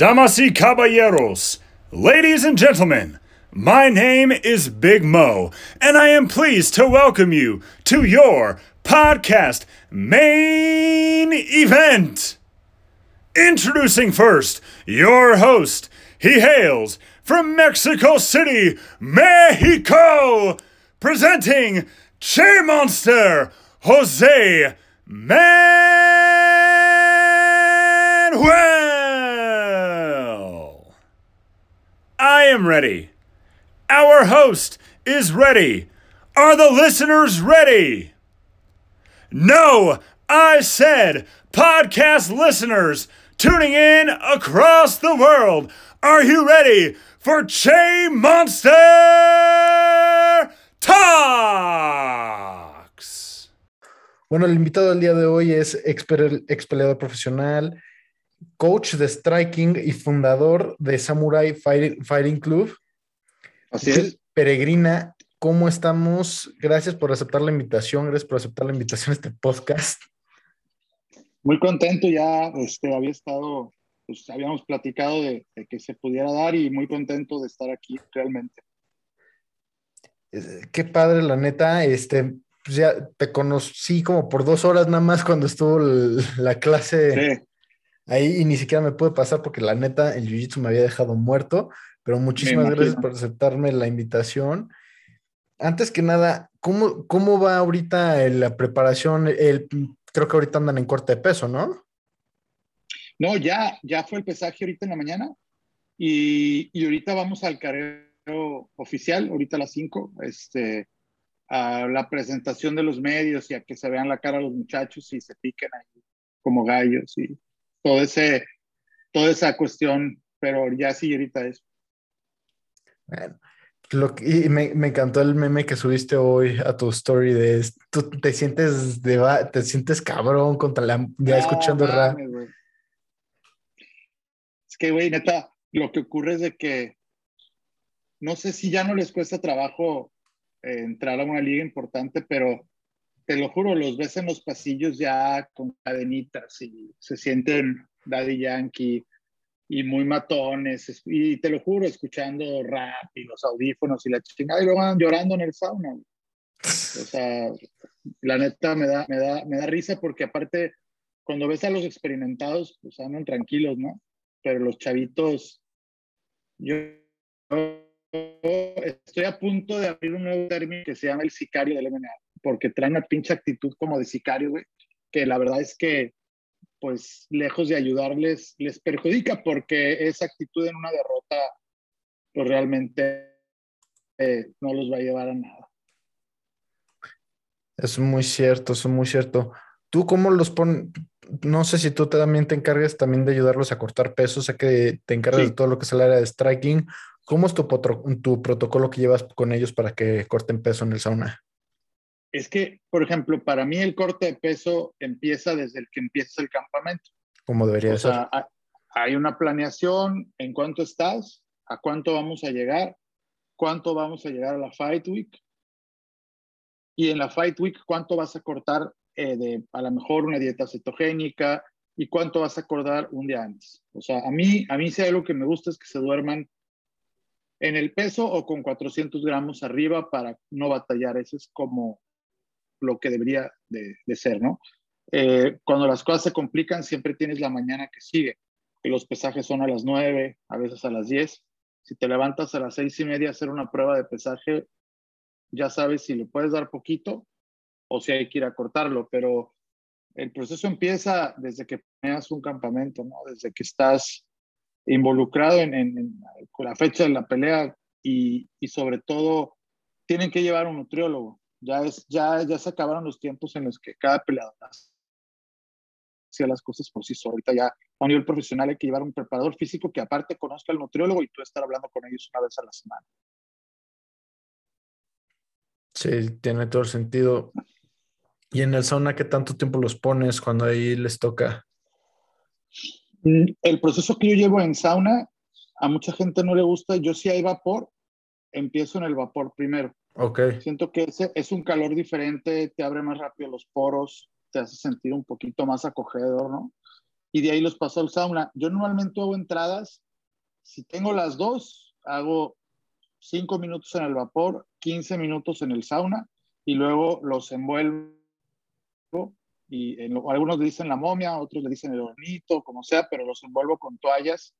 Damas y caballeros, ladies and gentlemen, my name is Big Mo, and I am pleased to welcome you to your podcast main event. Introducing first your host. He hails from Mexico City, Mexico, presenting Che Monster, Jose Manuel. I am ready. Our host is ready. Are the listeners ready? No, I said podcast listeners tuning in across the world. Are you ready for Che Monster Talks? Bueno, el invitado del día de hoy es ex, ex peleador profesional, coach de striking y fundador de Samurai Fighting, Club. Así es. Peregrina, ¿cómo estamos? Gracias por aceptar la invitación, gracias por aceptar la invitación a este podcast. Muy contento, ya este, había estado, pues habíamos platicado de, de que se pudiera dar y muy contento de estar aquí realmente. Eh, Qué padre, la neta, este, pues ya te conocí como por dos horas nada más cuando estuvo la clase Sí, ahí y ni siquiera me pude pasar porque la neta el jiu-jitsu me había dejado muerto, pero muchísimas gracias por aceptarme la invitación. Antes que nada, ¿cómo, cómo va ahorita la preparación? El, creo que ahorita andan en corte de peso, ¿no? no, ya, ya fue el pesaje ahorita en la mañana y, y ahorita vamos al carrero oficial, ahorita a las 5, este, a la presentación de los medios y a que se vean la cara a los muchachos y se piquen ahí como gallos y todo ese, toda esa cuestión, pero ya sí, ahorita es. Bueno, lo que- y me, me encantó el meme que subiste hoy a tu story de tú te sientes de va- te sientes cabrón contra la ya No escuchando rap. Es que, güey, neta, lo que ocurre es de que no sé si ya no les cuesta trabajo eh, entrar a una liga importante, pero te lo juro, los ves en los pasillos ya con cadenitas y se sienten Daddy Yankee y muy matones. es- Y te lo juro, escuchando rap y los audífonos y la chingada, y luego van llorando en el sauna. O sea, la neta me da, me da, me da risa porque aparte, cuando ves a los experimentados, pues andan tranquilos, ¿no? Pero los chavitos, yo, estoy a punto de abrir un nuevo término que se llama el sicario del MMA, porque trae una pinche actitud como de sicario, güey, que la verdad es que, pues, lejos de ayudarles, les perjudica porque esa actitud en una derrota, pues realmente eh, no los va a llevar a nada. Es muy cierto, es muy cierto. ¿Tú cómo los pones? No sé si tú también te encargas también de ayudarlos a cortar peso, sé que te encargas Sí. de todo lo que es el área de striking. ¿Cómo es tu, tu protocolo que llevas con ellos para que corten peso en el sauna? Es que, por ejemplo, para mí el corte de peso empieza desde el que empieza el campamento. ¿Cómo debería O ser? sea, ha- hay una planeación en cuánto estás, a cuánto vamos a llegar, cuánto vamos a llegar a la Fight Week y en la Fight Week cuánto vas a cortar eh, de a lo mejor una dieta cetogénica y cuánto vas a acordar un día antes. O sea, a mí, a mí si hay algo que me gusta es que se duerman en el peso o con 400 gramos arriba para no batallar. Eso es como lo que debería de, ser, ¿no? Eh, cuando las cosas se complican, siempre tienes la mañana que sigue, que los pesajes son a las 9, a veces a las 10. Si te levantas a las seis y media a hacer una prueba de pesaje, ya sabes si le puedes dar poquito o si hay que ir a cortarlo, pero el proceso empieza desde que planeas un campamento, ¿no? Desde que estás involucrado en, en- la fecha de la pelea y, y sobre todo tienen que llevar un nutriólogo. Ya, es, ya, ya se acabaron los tiempos en los que cada peleador hacía las cosas por sí solo. Ahorita ya a nivel profesional hay que llevar un preparador físico que aparte conozca al nutriólogo y tú estar hablando con ellos una vez a la semana. Sí, tiene todo el sentido. ¿Y en el sauna qué tanto tiempo los pones cuando ahí les toca? Mm, El proceso que yo llevo en sauna, a mucha gente no le gusta. Yo si hay vapor, empiezo en el vapor primero. Ok. Siento que ese es un calor diferente, te abre más rápido los poros, te hace sentir un poquito más acogedor, ¿no? y de ahí los pasó al sauna. Yo normalmente hago entradas, si tengo las dos, hago 5 minutos en el vapor, 15 minutos en el sauna y luego los envuelvo y algunos le dicen la momia, otros le dicen el hornito, como sea, pero los envuelvo con toallas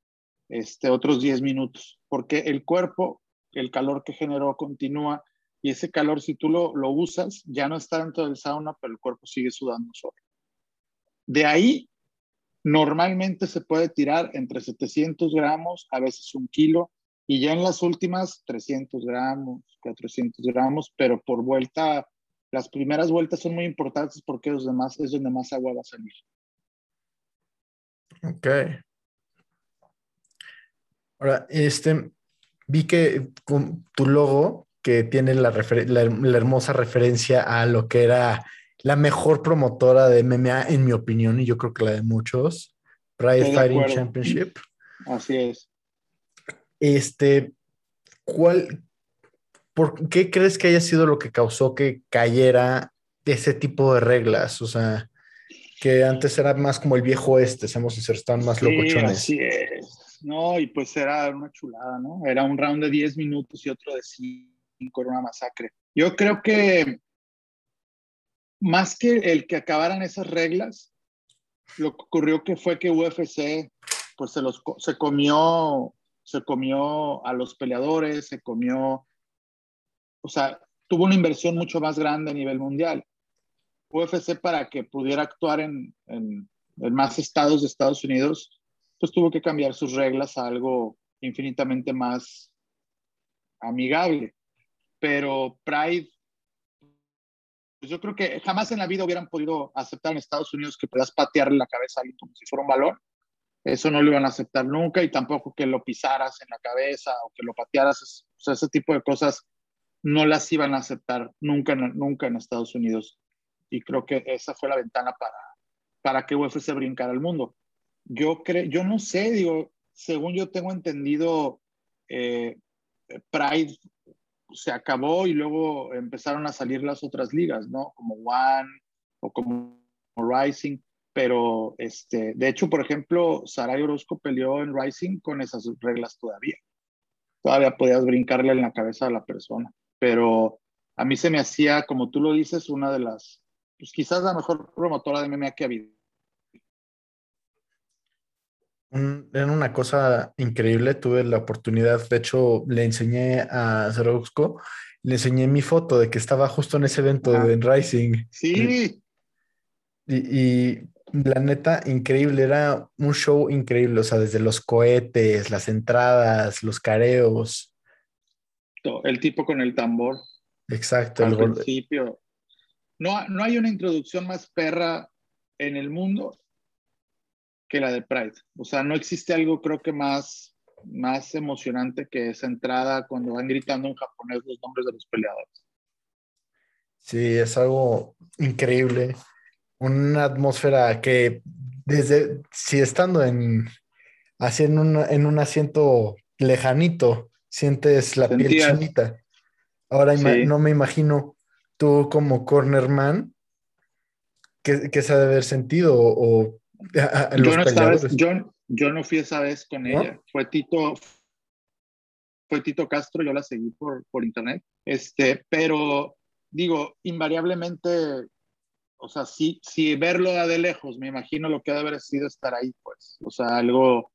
este, otros 10 minutos, porque el cuerpo, el calor que generó continúa y ese calor si tú lo, lo usas ya no está dentro del sauna, pero el cuerpo sigue sudando solo. De ahí, normalmente se puede tirar entre 700 gramos, a veces un kilo, y ya en las últimas 300 gramos, 400 gramos, pero por vuelta las primeras vueltas son muy importantes porque los demás es donde más agua va a salir. Ok. Ahora, este, vi que con tu logo, que tiene la, la, hermosa referencia a lo que era la mejor promotora de MMA, en mi opinión, y yo creo que la de muchos, Pride Fighting Championship. Así es. Este, ¿cuál, ¿por qué crees que haya sido lo que causó que cayera ese tipo de reglas? O sea, que antes era más como el viejo este, seamos sinceros, estaban más sí, locochones. Así es. No, y pues era una chulada, ¿no? Era un round de 10 minutos y otro de 5, era una masacre. Yo creo que más que el que acabaran esas reglas, lo que ocurrió que fue que UFC pues se los se comió se comió a los peleadores, se comió o sea, tuvo una inversión mucho más grande a nivel mundial. UFC para que pudiera actuar en, en, más estados de Estados Unidos, pues tuvo que cambiar sus reglas a algo infinitamente más amigable. Pero Pride, pues yo creo que jamás en la vida hubieran podido aceptar en Estados Unidos que puedas patearle la cabeza a alguien como si fuera un balón. Eso no lo iban a aceptar nunca y tampoco que lo pisaras en la cabeza o que lo patearas. O sea, ese tipo de cosas no las iban a aceptar nunca, nunca en Estados Unidos. Y creo que esa fue la ventana para, para que UFC brincara al mundo. Yo, creo, yo no sé, digo, según yo tengo entendido, eh, Pride se acabó y luego empezaron a salir las otras ligas, ¿no? Como One o como Rising, pero este, de hecho, por ejemplo, Saray Orozco peleó en Rising con esas reglas todavía. Todavía podías brincarle en la cabeza a la persona pero a mí se me hacía, como tú lo dices, una de las, pues quizás la mejor promotora de MMA que ha habido. Era una cosa increíble, tuve la oportunidad, de hecho le enseñé a Zeroxco, le enseñé mi foto de que estaba justo en ese evento de Rising. Sí. Y, y, la neta, increíble, era un show increíble, o sea, desde los cohetes, las entradas, los careos, el tipo con el tambor. Exacto. Al principio. No, no hay una introducción más perra en el mundo que la de Pride. O sea, no existe algo creo que más, más emocionante que esa entrada cuando van gritando en japonés los nombres de los peleadores. Sí, es algo increíble. Una atmósfera que desde, si estando en, así en un, en un asiento lejanito, sientes la piel chinita. Ahora no me imagino tú como cornerman, ¿qué, qué se ha de haber sentido? O, yo, no yo, no fui esa vez con ella. Fue Tito, fue Tito Castro, yo la seguí por, por internet. Este, pero digo, invariablemente, o sea, si, si verlo de lejos, me imagino lo que ha de haber sido estar ahí, pues. O sea, algo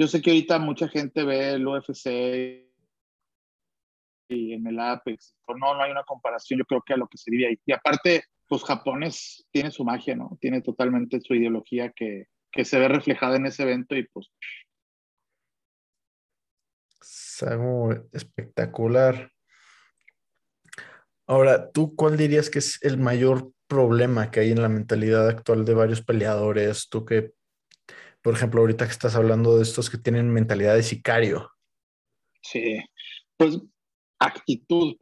yo sé que ahorita mucha gente ve el UFC y en el Apex. No, no hay una comparación, yo creo que a lo que se vive ahí. Y aparte, pues Japones tiene su magia, ¿no? Tiene totalmente su ideología que, que se ve reflejada en ese evento y pues... Es algo espectacular. Ahora, ¿tú cuál dirías que es el mayor problema que hay en la mentalidad actual de varios peleadores? Tú que por ejemplo, ahorita que estás hablando de estos que tienen mentalidad de sicario. Sí, pues actitud,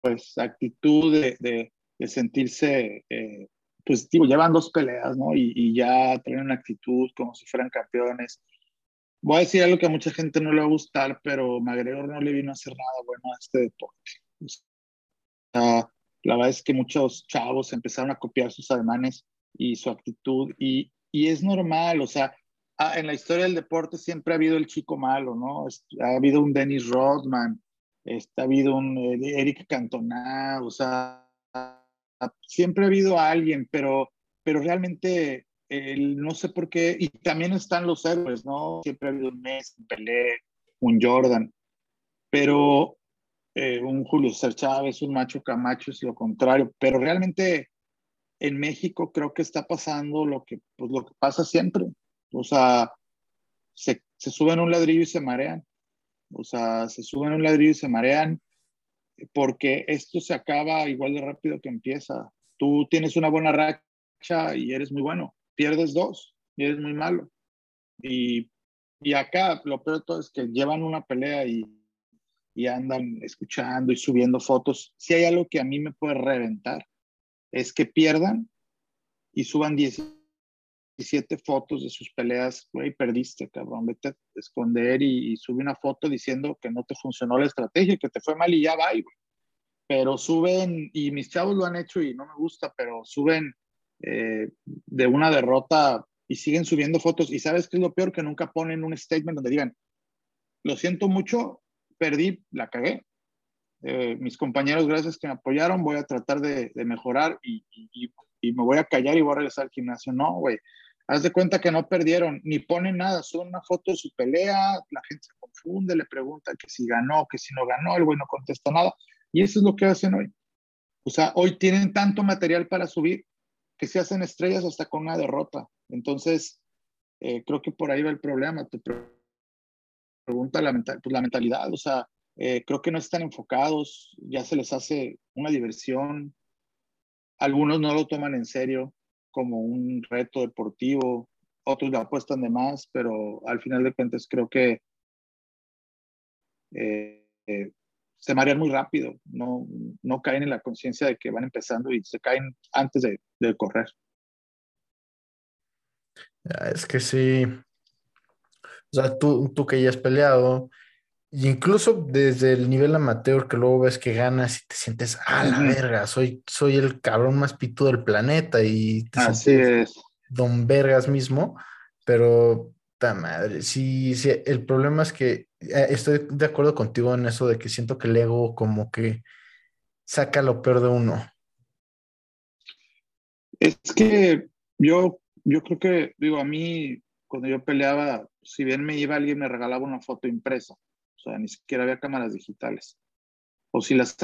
pues actitud de, sentirse eh, positivo. Llevan dos peleas, ¿no? Y, ya tienen una actitud como si fueran campeones. Voy a decir algo que a mucha gente no le va a gustar, pero McGregor no le vino a hacer nada bueno a este deporte. la verdad es que muchos chavos empezaron a copiar sus ademanes y su actitud y y es normal, o sea, en la historia del deporte siempre ha habido el chico malo, ¿no? Ha habido un Dennis Rodman, este, ha habido un eh, Eric Cantona, o sea, siempre ha habido alguien, pero, pero realmente el, no sé por qué, y también están los héroes, ¿no? Siempre ha habido un Messi, un Pelé, un Jordan, pero eh, un Julio César Chávez, un Macho Camacho es lo contrario, pero realmente en México creo que está pasando lo que, pues, lo que pasa siempre, o sea, se, se suben un ladrillo y se marean, o sea, se suben un ladrillo y se marean, porque esto se acaba igual de rápido que empieza. Tú tienes una buena racha y eres muy bueno, pierdes dos y eres muy malo. Y, y acá lo peor de todo es que llevan una pelea y, y andan escuchando y subiendo fotos. Si hay algo que a mí me puede reventar, es que pierdan y suban 17 fotos de sus peleas. Güey, perdiste, cabrón, vete a esconder y, sube una foto diciendo que no te funcionó la estrategia, que te fue mal y ya va, güey. Pero suben, y mis chavos lo han hecho y no me gusta, pero suben eh, de una derrota y siguen subiendo fotos. Y sabes qué es lo peor, que nunca ponen un statement donde digan, lo siento mucho, perdí, la cagué. Eh, mis compañeros, gracias que me apoyaron, voy a tratar de, mejorar y, me voy a callar y voy a regresar al gimnasio. No, güey, haz de cuenta que no perdieron, ni ponen nada, son una foto de su pelea, la gente se confunde, le pregunta que si ganó, que si no ganó, el güey no contesta nada. Y eso es lo que hacen hoy. O sea, hoy tienen tanto material para subir que se hacen estrellas hasta con una derrota. Entonces, eh, creo que por ahí va el problema. Tu pregunta, la, pues la mentalidad, o sea, eh, creo que no están enfocados, ya se les hace una diversión. Algunos no lo toman en serio como un reto deportivo, otros le apuestan de más, pero al final de cuentas creo que eh, eh, se marean muy rápido, no, no caen en la conciencia de que van empezando y se caen antes de, de correr. Es que sí, o sea, tú, tú que ya has peleado, incluso desde el nivel amateur que luego ves que ganas y te sientes, a la verga, soy, soy el cabrón más pitudo del planeta y te Así es. don vergas mismo, pero ta madre, sí, sí, el problema es que eh, estoy de acuerdo contigo en eso de que siento que el ego como que saca lo peor de uno. Es que yo, yo creo que, digo, a mí cuando yo peleaba, si bien me iba alguien me regalaba una foto impresa, sea, ni siquiera había cámaras digitales. O si las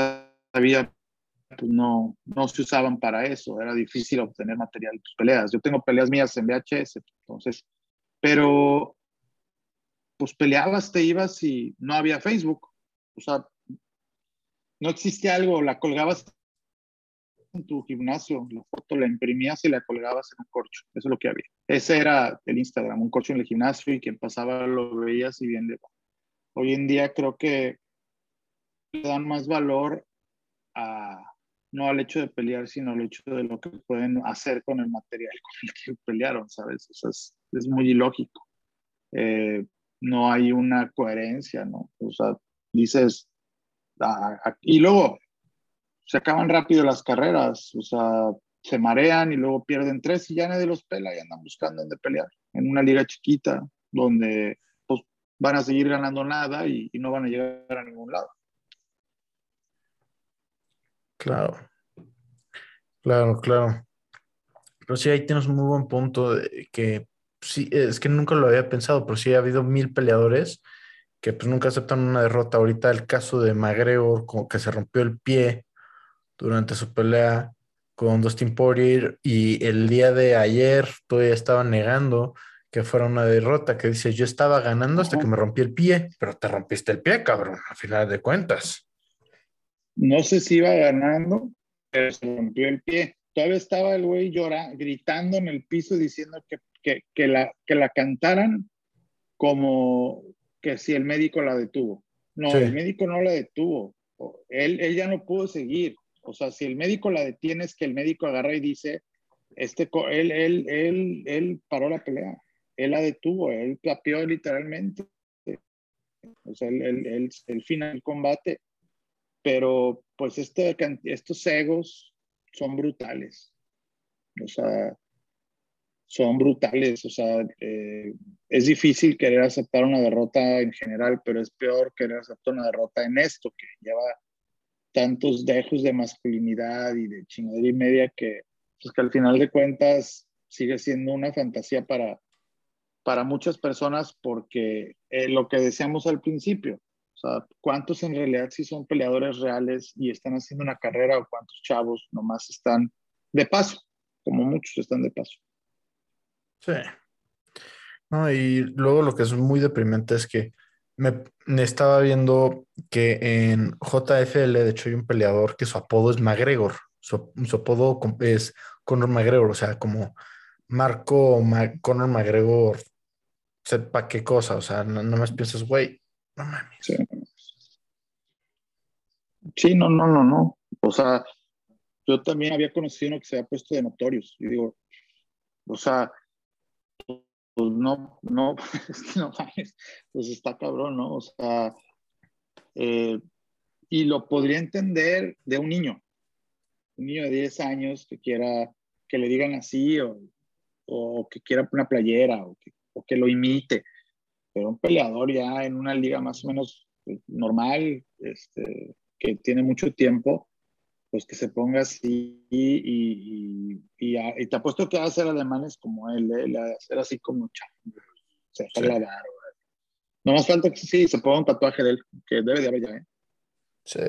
había, pues no, no se usaban para eso, era difícil obtener material de tus peleas. Yo tengo peleas mías en VHS, entonces, pero pues peleabas, te ibas y no había Facebook. O sea, no existía algo, la colgabas en tu gimnasio, la foto la imprimías y la colgabas en un corcho. Eso es lo que había. Ese era el Instagram, un corcho en el gimnasio y quien pasaba lo veías y bien de Hoy en día creo que le dan más valor a, no al hecho de pelear, sino al hecho de lo que pueden hacer con el material con el que pelearon, ¿sabes? Eso es, es muy ilógico. Eh, no hay una coherencia, ¿no? O sea, dices, ah, y luego se acaban rápido las carreras, o sea, se marean y luego pierden tres y ya nadie los pela y andan buscando dónde pelear en una liga chiquita donde van a seguir ganando nada y, no van a llegar a ningún lado. Claro, claro, claro. Pero sí, ahí tienes un muy buen punto de que sí, es que nunca lo había pensado, pero sí ha habido mil peleadores que pues nunca aceptan una derrota. Ahorita el caso de Magregor, como que se rompió el pie durante su pelea con Dustin Poirier y el día de ayer todavía estaba negando que fuera una derrota, que dice, yo estaba ganando hasta que me rompí el pie, pero te rompiste el pie, cabrón, a final de cuentas. No sé si iba ganando, pero se rompió el pie. Todavía estaba el güey llorando, gritando en el piso diciendo que, que, que, la, que la cantaran como que si el médico la detuvo. No, el médico no la detuvo. Él, él ya no pudo seguir. O sea, si el médico la detiene, es que el médico agarra y dice, este, él, él, él, él paró la pelea, él la detuvo, él capió literalmente. O sea, él, él, el final del combate. Pero, pues, este, estos egos son brutales. O sea, son brutales. O sea, eh, es difícil querer aceptar una derrota en general, pero es peor querer aceptar una derrota en esto, que lleva tantos dejos de masculinidad y de chingadera y media que, pues que al final de cuentas sigue siendo una fantasía para, para muchas personas porque eh, lo que decíamos al principio, o sea, ¿cuántos en realidad sí son peleadores reales y están haciendo una carrera o cuántos chavos nomás están de paso? Como muchos están de paso. Sí. No, y luego lo que es muy deprimente es que me, estaba viendo que en JFL, de hecho, hay un peleador que su apodo es McGregor. Su, apodo es Conor McGregor, o sea, como Marco Conor McGregor, sepa qué cosa, o sea, no, más piensas, güey, no mames. Sí. sí, no, no, no, no. O sea, yo también había conocido uno que se había puesto de notorios. Y digo, o sea, pues no, no, es que no pues está cabrón, ¿no? O sea, eh, y lo podría entender de un niño, un niño de 10 años que quiera que le digan así o, o que quiera una playera o que, o que lo imite, pero un peleador ya en una liga más o menos pues, normal, este, que tiene mucho tiempo, pues que se ponga así y, y, y, te apuesto que va a hacer alemanes como él, ¿eh? le va a hacer así como chango, se deja sí. No más falta que sí, se ponga un tatuaje de él, que debe de haber ya, ¿eh? Sí.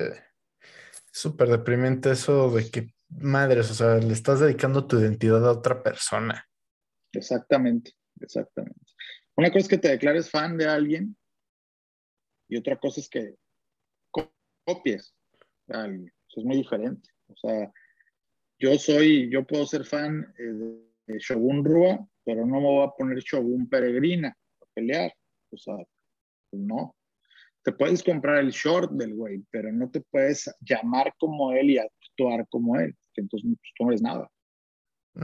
Súper deprimente eso de que, madres, o sea, le estás dedicando tu identidad a otra persona. Exactamente, exactamente. Una cosa es que te declares fan de alguien y otra cosa es que copies a alguien es muy diferente. O sea, yo soy, yo puedo ser fan eh, de Shogun Rua, pero no me voy a poner Shogun Peregrina a pelear. O sea, no. Te puedes comprar el short del güey, pero no te puedes llamar como él y actuar como él, entonces pues, tú no eres nada.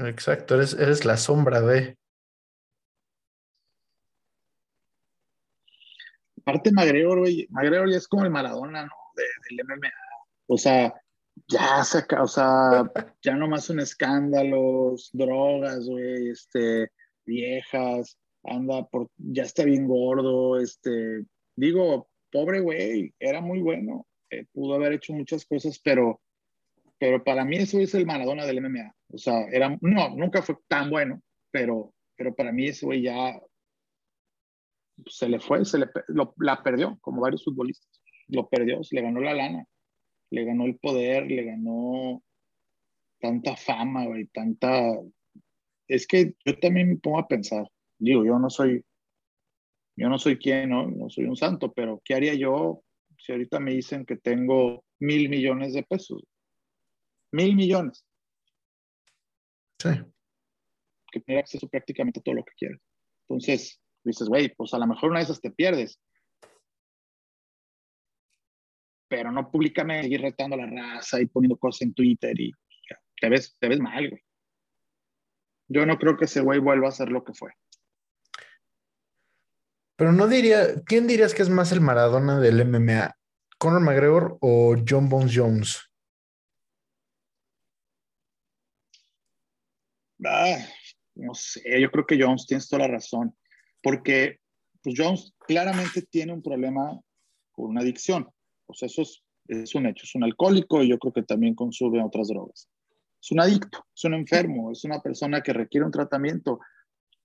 Exacto, eres, eres la sombra de. Aparte, McGregor, güey, McGregor ya es como el Maradona, ¿no? De, del MMA. O sea, ya saca, o sea, ya nomás son escándalos, drogas, güey, este, viejas, anda por, ya está bien gordo, este, digo, pobre güey, era muy bueno, eh, pudo haber hecho muchas cosas, pero, pero para mí eso es el Maradona del MMA, o sea, era, no, nunca fue tan bueno, pero, pero para mí ese güey ya se le fue, se le, lo, la perdió, como varios futbolistas, lo perdió, se le ganó la lana le ganó el poder, le ganó tanta fama, güey, tanta... Es que yo también me pongo a pensar, digo, yo no soy, yo no soy quien, ¿no? No soy un santo, pero ¿qué haría yo si ahorita me dicen que tengo mil millones de pesos? Mil millones. Sí. Que tiene acceso prácticamente a todo lo que quieras. Entonces, dices, güey, pues a lo mejor una de esas te pierdes, pero no públicamente seguir retando a la raza y poniendo cosas en Twitter y te ves, te ves mal, güey. Yo no creo que ese güey vuelva a ser lo que fue. Pero no diría, ¿quién dirías que es más el Maradona del MMA? ¿Conor McGregor o John Bones Jones? Ah, no sé, yo creo que Jones tienes toda la razón, porque pues Jones claramente tiene un problema con una adicción. O sea, eso es, un hecho. Es un alcohólico y yo creo que también consume otras drogas. Es un adicto, es un enfermo, es una persona que requiere un tratamiento.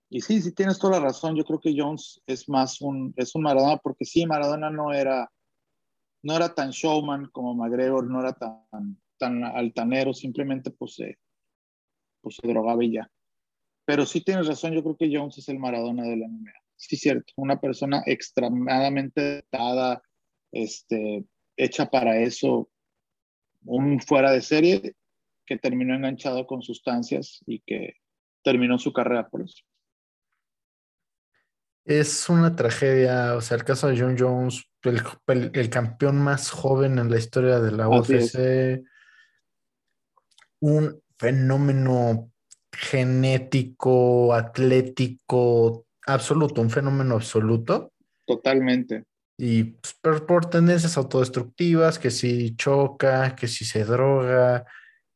Y sí, sí tienes toda la razón. Yo creo que Jones es más un, es un Maradona, porque sí, Maradona no era, no era tan showman como McGregor, no era tan, tan altanero, simplemente pues se, pues se drogaba y ya. Pero sí tienes razón, yo creo que Jones es el Maradona de la MMA. Sí, cierto, una persona extremadamente dada, este, hecha para eso un fuera de serie que terminó enganchado con sustancias y que terminó su carrera por eso. Es una tragedia, o sea, el caso de John Jones, el, campeón más joven en la historia de la UFC, un fenómeno genético, atlético, absoluto, un fenómeno absoluto. Totalmente. Y pues, por, tendencias autodestructivas, que si choca, que si se droga.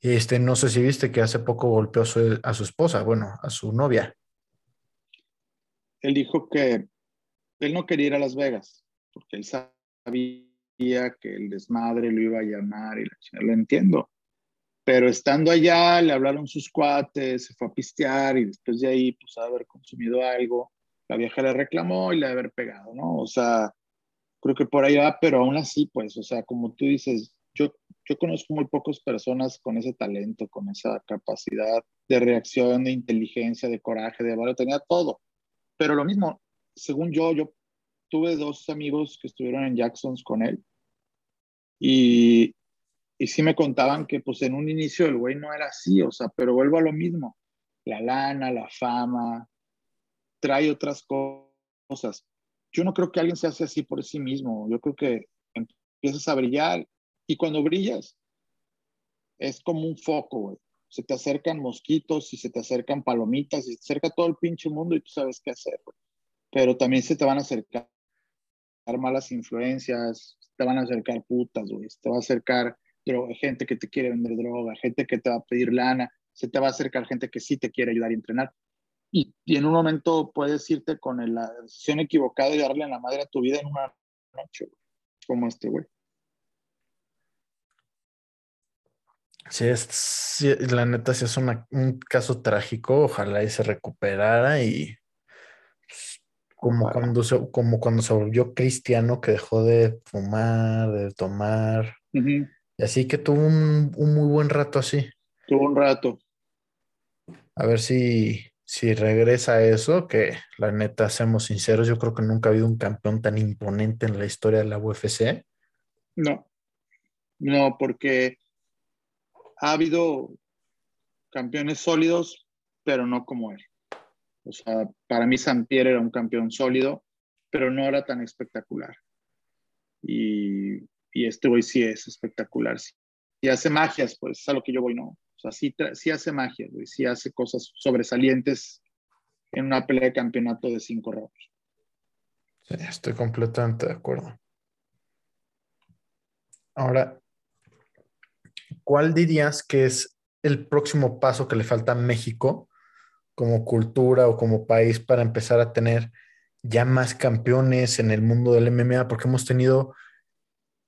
Este, no sé si viste que hace poco golpeó a su, esposa, bueno, a su novia. él dijo que él no quería ir a Las Vegas, porque él sabía que el desmadre lo iba a llamar y la lo entiendo. Pero estando allá, le hablaron sus cuates, se fue a pistear y después de ahí, pues, haber consumido algo. La vieja le reclamó y le haber pegado, ¿no? O sea, creo que por ahí va, pero aún así, pues, o sea, como tú dices, yo, yo conozco muy pocas personas con ese talento, con esa capacidad de reacción, de inteligencia, de coraje, de valor, tenía todo. Pero lo mismo, según yo, yo tuve dos amigos que estuvieron en Jacksons con él y, y sí me contaban que pues en un inicio el güey no era así, o sea, pero vuelvo a lo mismo, la lana, la fama, trae otras cosas. Yo no creo que alguien se hace así por sí mismo, yo creo que empiezas a brillar y cuando brillas es como un foco, güey. Se te acercan mosquitos y se te acercan palomitas y se acerca todo el pinche mundo y tú sabes qué hacer, güey pero también se te van a acercar malas influencias, te van a acercar putas, güey, te va a acercar gente que te quiere vender droga, gente que te va a pedir lana, se te va a acercar gente que sí te quiere ayudar a entrenar. Y, y en un momento puedes irte con la decisión equivocada y darle a la madre a tu vida en una noche, como este güey. Sí, es, la neta sí es un caso trágico. Ojalá y se recuperara y como cuando, se, como cuando se volvió cristiano, que dejó de fumar, de tomar. Y así que tuvo un, muy buen rato así. Tuvo un rato. A ver si, si regresa a eso, que la neta, seamos sinceros, yo creo que nunca ha habido un campeón tan imponente en la historia de la UFC. No, no, porque ha habido campeones sólidos, pero no como él. O sea, para mí Pierre era un campeón sólido, pero no era tan espectacular. Y, y este güey sí es espectacular. Y hace magias, pues es a lo que yo voy, ¿no? O sea, sí, sí hace magias, güey, sí hace cosas sobresalientes en una pelea de campeonato de cinco rounds. Sí, estoy completamente de acuerdo. Ahora, ¿cuál dirías que es el próximo paso que le falta a México como cultura o como país para empezar a tener ya más campeones en el mundo del MMA, porque hemos tenido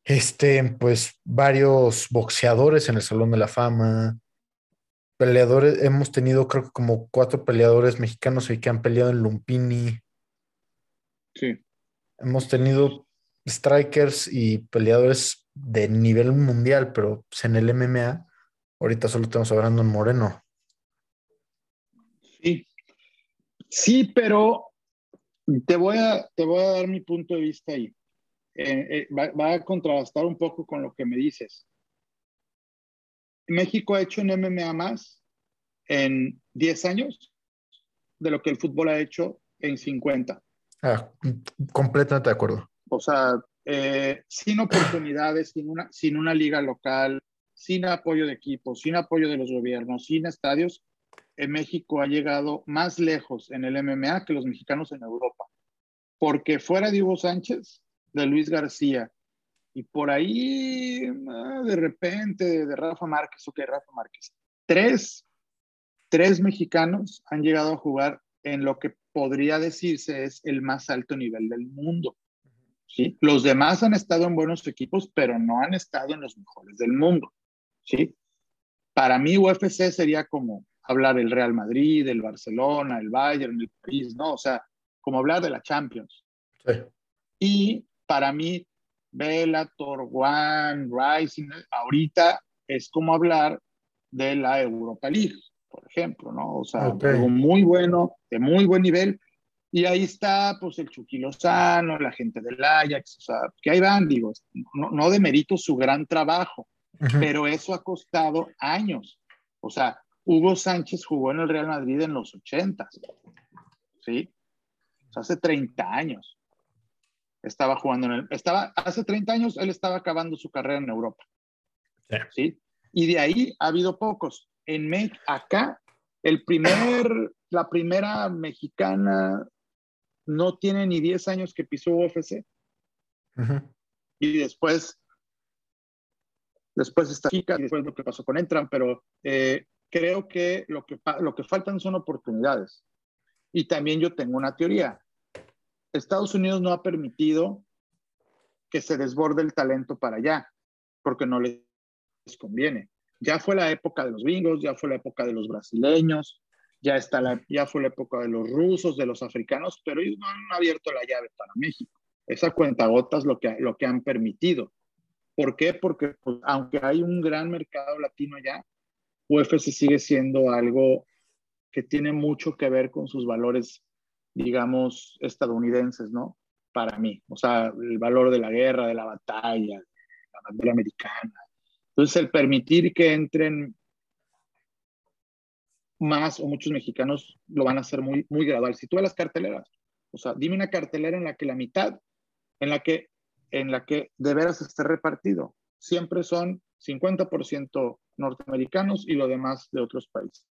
este, pues varios boxeadores en el Salón de la Fama, peleadores, hemos tenido creo que como cuatro peleadores mexicanos que han peleado en Lumpini. Sí. Hemos tenido strikers y peleadores de nivel mundial, pero pues, en el MMA ahorita solo estamos hablando en Moreno. Sí, sí, pero te voy a, te voy a dar mi punto de vista ahí. Eh, eh, va, a contrastar un poco con lo que me dices. México ha hecho un MMA más en 10 años de lo que el fútbol ha hecho en 50. Ah, completamente de acuerdo. O sea, eh, sin oportunidades, sin una, sin una liga local, sin apoyo de equipos, sin apoyo de los gobiernos, sin estadios, en México ha llegado más lejos en el MMA que los mexicanos en Europa. Porque fuera de Hugo Sánchez, de Luis García, y por ahí ah, de repente de Rafa Márquez, ok, Rafa Márquez, tres, tres mexicanos han llegado a jugar en lo que podría decirse es el más alto nivel del mundo. ¿sí? Los demás han estado en buenos equipos, pero no han estado en los mejores del mundo. ¿sí? Para mí UFC sería como hablar del Real Madrid, del Barcelona, el Bayern, el París, ¿no? O sea, como hablar de la Champions. Sí. Y para mí, Bellator, One, Rising, ahorita es como hablar de la Europa League, por ejemplo, ¿no? O sea, algo muy bueno, de muy buen nivel. Y ahí está, pues, el Chucky Lozano, la gente del Ajax, o sea, que ahí van, digo, no, no de mérito su gran trabajo, pero eso ha costado años. O sea, Hugo Sánchez jugó en el Real Madrid en los 80, ¿sí? hace 30 años. Estaba jugando en el, estaba, hace 30 años él estaba acabando su carrera en Europa. Sí. Y de ahí ha habido pocos. En México, acá, el primer, la primera mexicana no tiene ni 10 años que pisó UFC. Y después, después está chica, y después lo que pasó con Entran, pero eh, creo que lo que, lo que faltan son oportunidades. Y también yo tengo una teoría. Estados Unidos no ha permitido que se desborde el talento para allá, porque no les conviene. Ya fue la época de los bingos, ya fue la época de los brasileños, ya, está la, ya fue la época de los rusos, de los africanos, pero ellos no han abierto la llave para México. Esa cuenta gotas lo que, lo que han permitido. ¿Por qué? Porque pues, aunque hay un gran mercado latino allá, UFC sigue siendo algo que tiene mucho que ver con sus valores, digamos, estadounidenses, ¿no? Para mí. O sea, el valor de la guerra, de la batalla, la bandera americana. Entonces, el permitir que entren más o muchos mexicanos lo van a hacer muy, muy gradual. Si tú ves las carteleras, o sea, dime una cartelera en la que la mitad, en la que, en la que de veras esté repartido. Siempre son 50% norteamericanos y lo demás de otros países.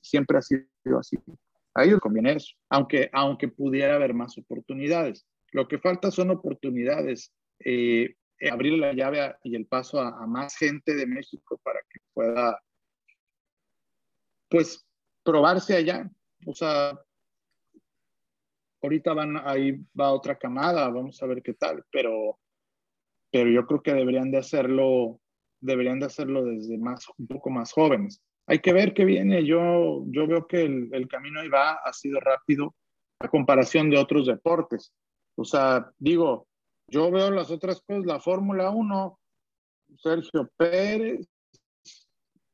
Siempre ha sido así. A ellos conviene eso, aunque, aunque pudiera haber más oportunidades. Lo que falta son oportunidades, eh, abrir la llave y el paso a, más gente de México para que pueda pues probarse allá. O sea, ahorita van, ahí va otra camada, vamos a ver qué tal, pero, pero yo creo que deberían de hacerlo, deberían de hacerlo desde más, un poco más jóvenes. Hay que ver qué viene. Yo, yo veo que el, el camino ahí va, ha sido rápido a comparación de otros deportes. O sea, digo, yo veo las otras cosas, la Fórmula 1, Sergio Pérez,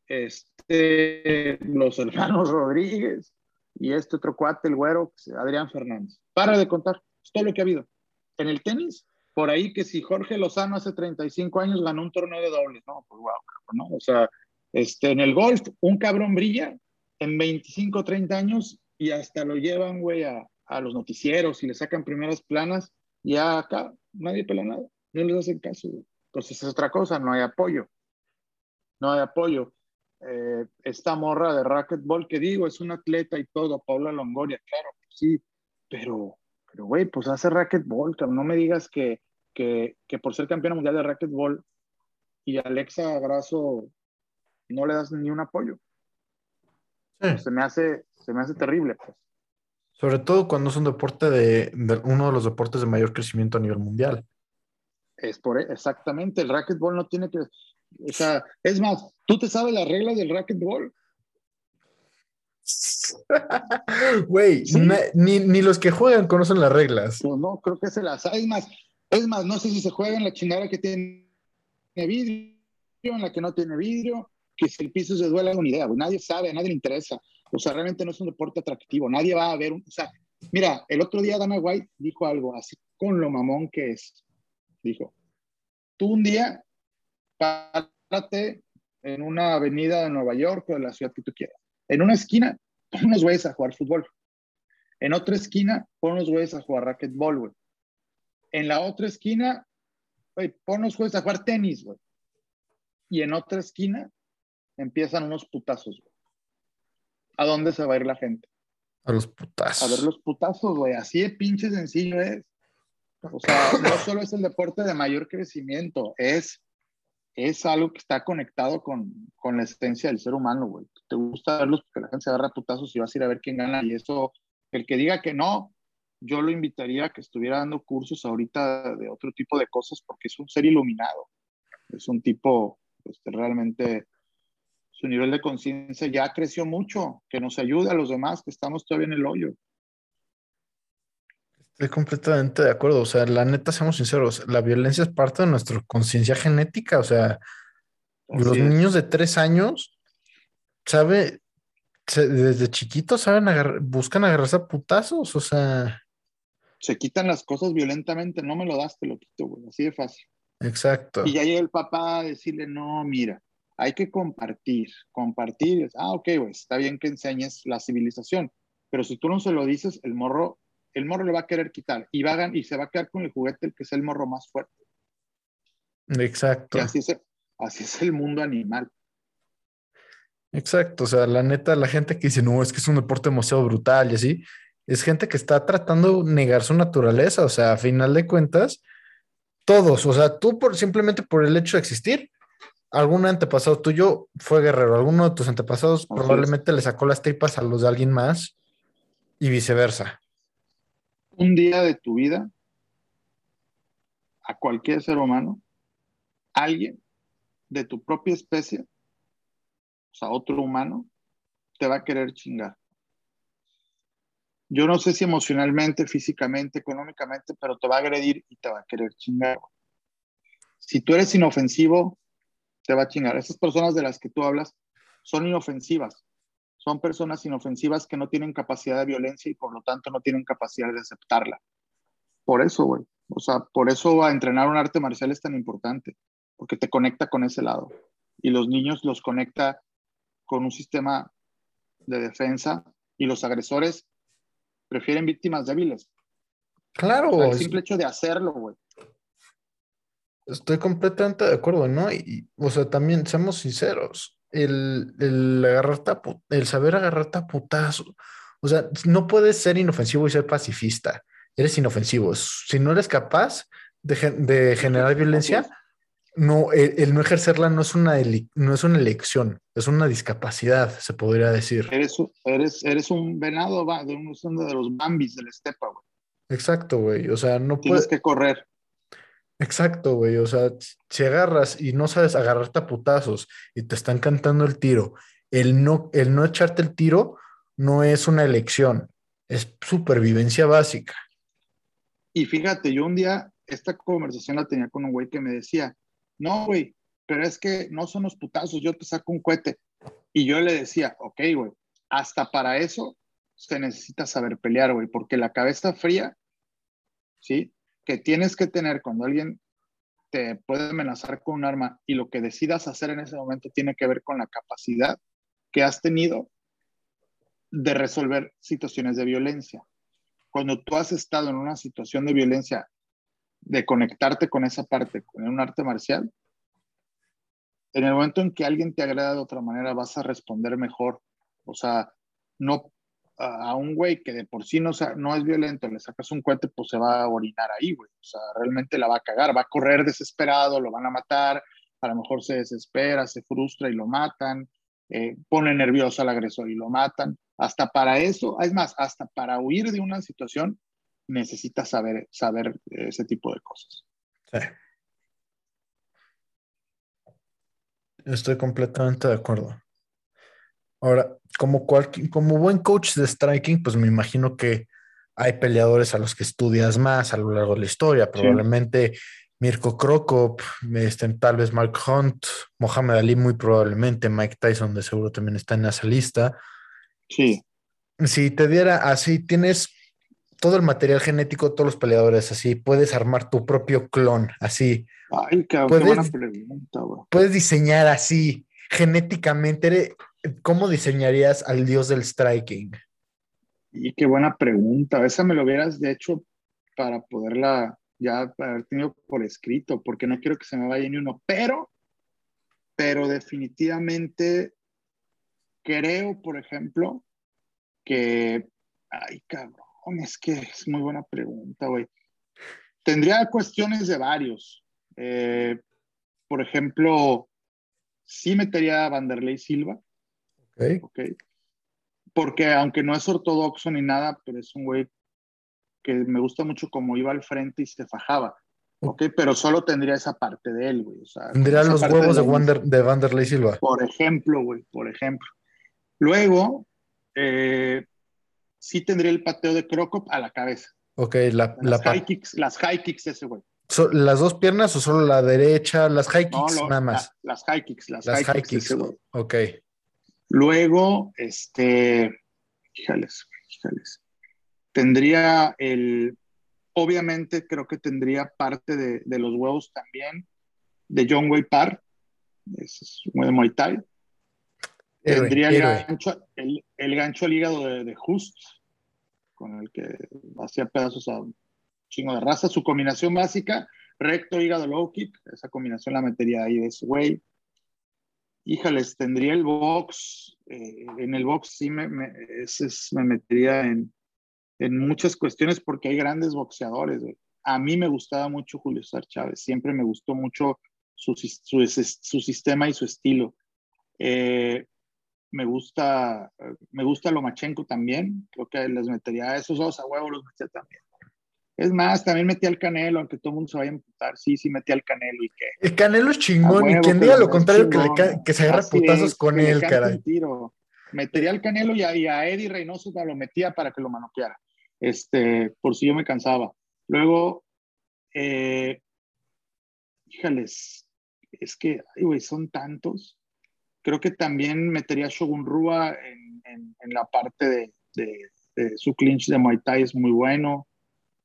este, los hermanos Rodríguez y este otro cuate, el güero, Adrián Fernández. Para de contar, es todo lo que ha habido. En el tenis, por ahí que si Jorge Lozano hace 35 años ganó un torneo de dobles, no, pues wow, ¿no? O sea, este, en el golf, un cabrón brilla en 25, 30 años y hasta lo llevan, güey, a, a los noticieros y le sacan primeras planas, y acá nadie pela nada, no les hacen caso. Entonces es otra cosa, no hay apoyo. No hay apoyo. Eh, esta morra de racquetball que digo, es una atleta y todo, Paula Longoria, claro, sí, pero, pero güey, pues hace racquetball, no me digas que, que, que, por ser campeona mundial de racquetball y Alexa Grasso no le das ni un apoyo. Se me hace, se me hace terrible, pues. Sobre todo cuando es un deporte de, de, uno de los deportes de mayor crecimiento a nivel mundial. Es por exactamente, el racquetball no tiene que, o sea, es más, ¿tú te sabes las reglas del racquetball? Güey, ¿Sí? ni, ni, los que juegan conocen las reglas. Pues no, creo que se las Es más, es más, no sé si se juega en la chingada que tiene vidrio, en la que no tiene vidrio, que si el piso se duele, una idea, güey. Nadie sabe, nadie le interesa. O sea, realmente no es un deporte atractivo. Nadie va a ver un. O sea, mira, el otro día Dana White dijo algo así con lo mamón que es. Dijo: Tú un día párate en una avenida de Nueva York o de la ciudad que tú quieras. En una esquina, pon unos güeyes a jugar fútbol. En otra esquina, pon unos güeyes a jugar racquetball, güey. En la otra esquina, güey, pon unos güeyes a jugar tenis, güey. Y en otra esquina, empiezan unos putazos, güey. ¿A dónde se va a ir la gente? A los putazos. A ver los putazos, güey. Así de pinche sencillo es. O sea, no solo es el deporte de mayor crecimiento, es es algo que está conectado con, con la existencia del ser humano, güey. Te gusta verlos porque la gente se agarra putazos y vas a ir a ver quién gana. Y eso, el que diga que no, yo lo invitaría a que estuviera dando cursos ahorita de otro tipo de cosas porque es un ser iluminado. Es un tipo, pues, realmente su nivel de conciencia ya creció mucho, que nos ayude a los demás que estamos todavía en el hoyo. Estoy completamente de acuerdo. O sea, la neta, seamos sinceros, la violencia es parte de nuestra conciencia genética. O sea, Así los es. niños de tres años, ¿sabe? Se, desde chiquitos saben agarrar, buscan agarrarse a putazos. O sea. Se quitan las cosas violentamente. No me lo das, te lo quito, güey. Así de fácil. Exacto. Y ya llega el papá a decirle, no, mira, hay que compartir. Compartir. Ah, ok, güey, está bien que enseñes la civilización. Pero si tú no se lo dices, el morro el morro le va a querer quitar y, va a, y se va a quedar con el juguete el que es el morro más fuerte. Exacto. Y así es, así es el mundo animal. Exacto, o sea, la neta, la gente que dice, no, es que es un deporte demasiado brutal y así, es gente que está tratando de negar su naturaleza, o sea, a final de cuentas, todos, o sea, tú por, simplemente por el hecho de existir, algún antepasado tuyo fue guerrero, alguno de tus antepasados probablemente le sacó las tripas a los de alguien más Y viceversa. Un día de tu vida, a cualquier ser humano, alguien de tu propia especie, o sea, otro humano, te va a querer chingar. Yo no sé si emocionalmente, físicamente, económicamente, pero te va a agredir y te va a querer chingar. Si tú eres inofensivo, te va a chingar. Esas personas de las que tú hablas son inofensivas. Son personas inofensivas que no tienen capacidad de violencia y por lo tanto no tienen capacidad de aceptarla. Por eso, güey. O sea, por eso a entrenar un arte marcial es tan importante, porque te conecta con ese lado. Y los niños los conecta con un sistema de defensa y los agresores prefieren víctimas débiles. Claro. el simple hecho de hacerlo, güey. Estoy completamente de acuerdo, ¿no? Y, o sea, también, seamos sinceros, el, el agarrarte el saber agarrarte a putazo, o sea, no puedes ser inofensivo y ser pacifista, eres inofensivo. Si no eres capaz de, de generar violencia, no, el, no ejercerla no es, una no es una elección, es una discapacidad, se podría decir. Eres, eres, eres un venado de, uno de los bambis de la estepa, güey. Exacto, güey. O sea, no Tienes que correr. Exacto, güey. O sea, si agarras y no sabes agarrarte a putazos y te están cantando el tiro, el no, el no echarte el tiro no es una elección, es supervivencia básica. Y fíjate, yo un día esta conversación la tenía con un güey que me decía, no, güey, pero es que no son los putazos, yo te saco un cohete. Y yo le decía, ok, güey, hasta para eso se necesita saber pelear, güey, porque la cabeza fría, ¿sí? Que tienes que tener cuando alguien te puede amenazar con un arma y lo que decidas hacer en ese momento tiene que ver con la capacidad que has tenido de resolver situaciones de violencia. Cuando tú has estado en una situación de violencia, de conectarte con esa parte, con un arte marcial, en el momento en que alguien te agrada de otra manera, vas a responder mejor. O sea, no a un güey que de por sí no, no es violento, le sacas un cohete, pues se va a orinar ahí, güey. O sea, realmente la va a cagar, va a correr desesperado, lo van a matar, a lo mejor se desespera, se frustra y lo matan, eh, pone nervioso al agresor y lo matan. Hasta para eso, es más, hasta para huir de una situación, necesitas saber, saber ese tipo de cosas. Sí. Estoy completamente de acuerdo. Ahora, como, como buen coach de striking, pues me imagino que hay peleadores a los que estudias más a lo largo de la historia. Probablemente Mirko Krokop, este, tal vez Mark Hunt, Mohamed Ali, muy probablemente, Mike Tyson, de seguro también está en esa lista. Sí. Si te diera así, tienes todo el material genético, todos los peleadores, así, puedes armar tu propio clon, así. Ay, cabrón, puedes, qué buena pregunta, Puedes diseñar así, genéticamente. ¿Cómo diseñarías al dios del striking? Y qué buena pregunta. Esa me lo hubieras hecho para poderla ya haber tenido por escrito, porque no quiero que se me vaya ni uno. Pero, pero definitivamente creo, por ejemplo, que, ay, cabrón, es que es muy buena pregunta, güey. Tendría cuestiones de varios. Eh, por ejemplo, sí metería a Vanderlei Silva Ok. Porque aunque no es ortodoxo ni nada, pero es un güey que me gusta mucho como iba al frente y se fajaba. Ok, pero solo tendría esa parte de él, güey. tendría los huevos de, Wander, de Vanderlei Silva. Por ejemplo, güey, por ejemplo. Luego, eh, sí tendría el pateo de Crocop a la cabeza. Ok, la, las, high kicks, las high kicks ese güey. ¿Las dos piernas o solo la derecha? Las high kicks nada más. las high kicks, las, high, kicks. ok. Luego, este, fíjales, fíjales. Tendría el, obviamente creo que tendría parte de, los huevos también de John Way Park, es muy de Muay Thai. tendría el gancho, el, gancho, al hígado de, de, Just, con el que hacía pedazos a un chingo de raza. Su combinación básica, recto, hígado, low kick, esa combinación la metería ahí de ese güey híjales, tendría el box, eh, en el box sí me, me, me metería en, en, muchas cuestiones porque hay grandes boxeadores. A mí me gustaba mucho Julio César Chávez, siempre me gustó mucho su, su, su sistema y su estilo. Eh, me gusta, me gusta Lomachenko también. Creo que les metería a esos dos a huevo, los metía también. Es más, también metí al Canelo, aunque todo el mundo se vaya a emputar. Sí, sí, metí al Canelo y que. El Canelo es chingón, y quien diga lo contrario, que, le que, se agarra putazos con él, caray. Tiro. Metería al Canelo y a, Eddie Reynoso lo metía para que lo manoqueara. Este, por si yo me cansaba. Luego, eh, híjales, es que, güey, son tantos. Creo que también metería a Shogun Rua en, en, la parte de, de, su clinch de Muay Thai, es muy bueno.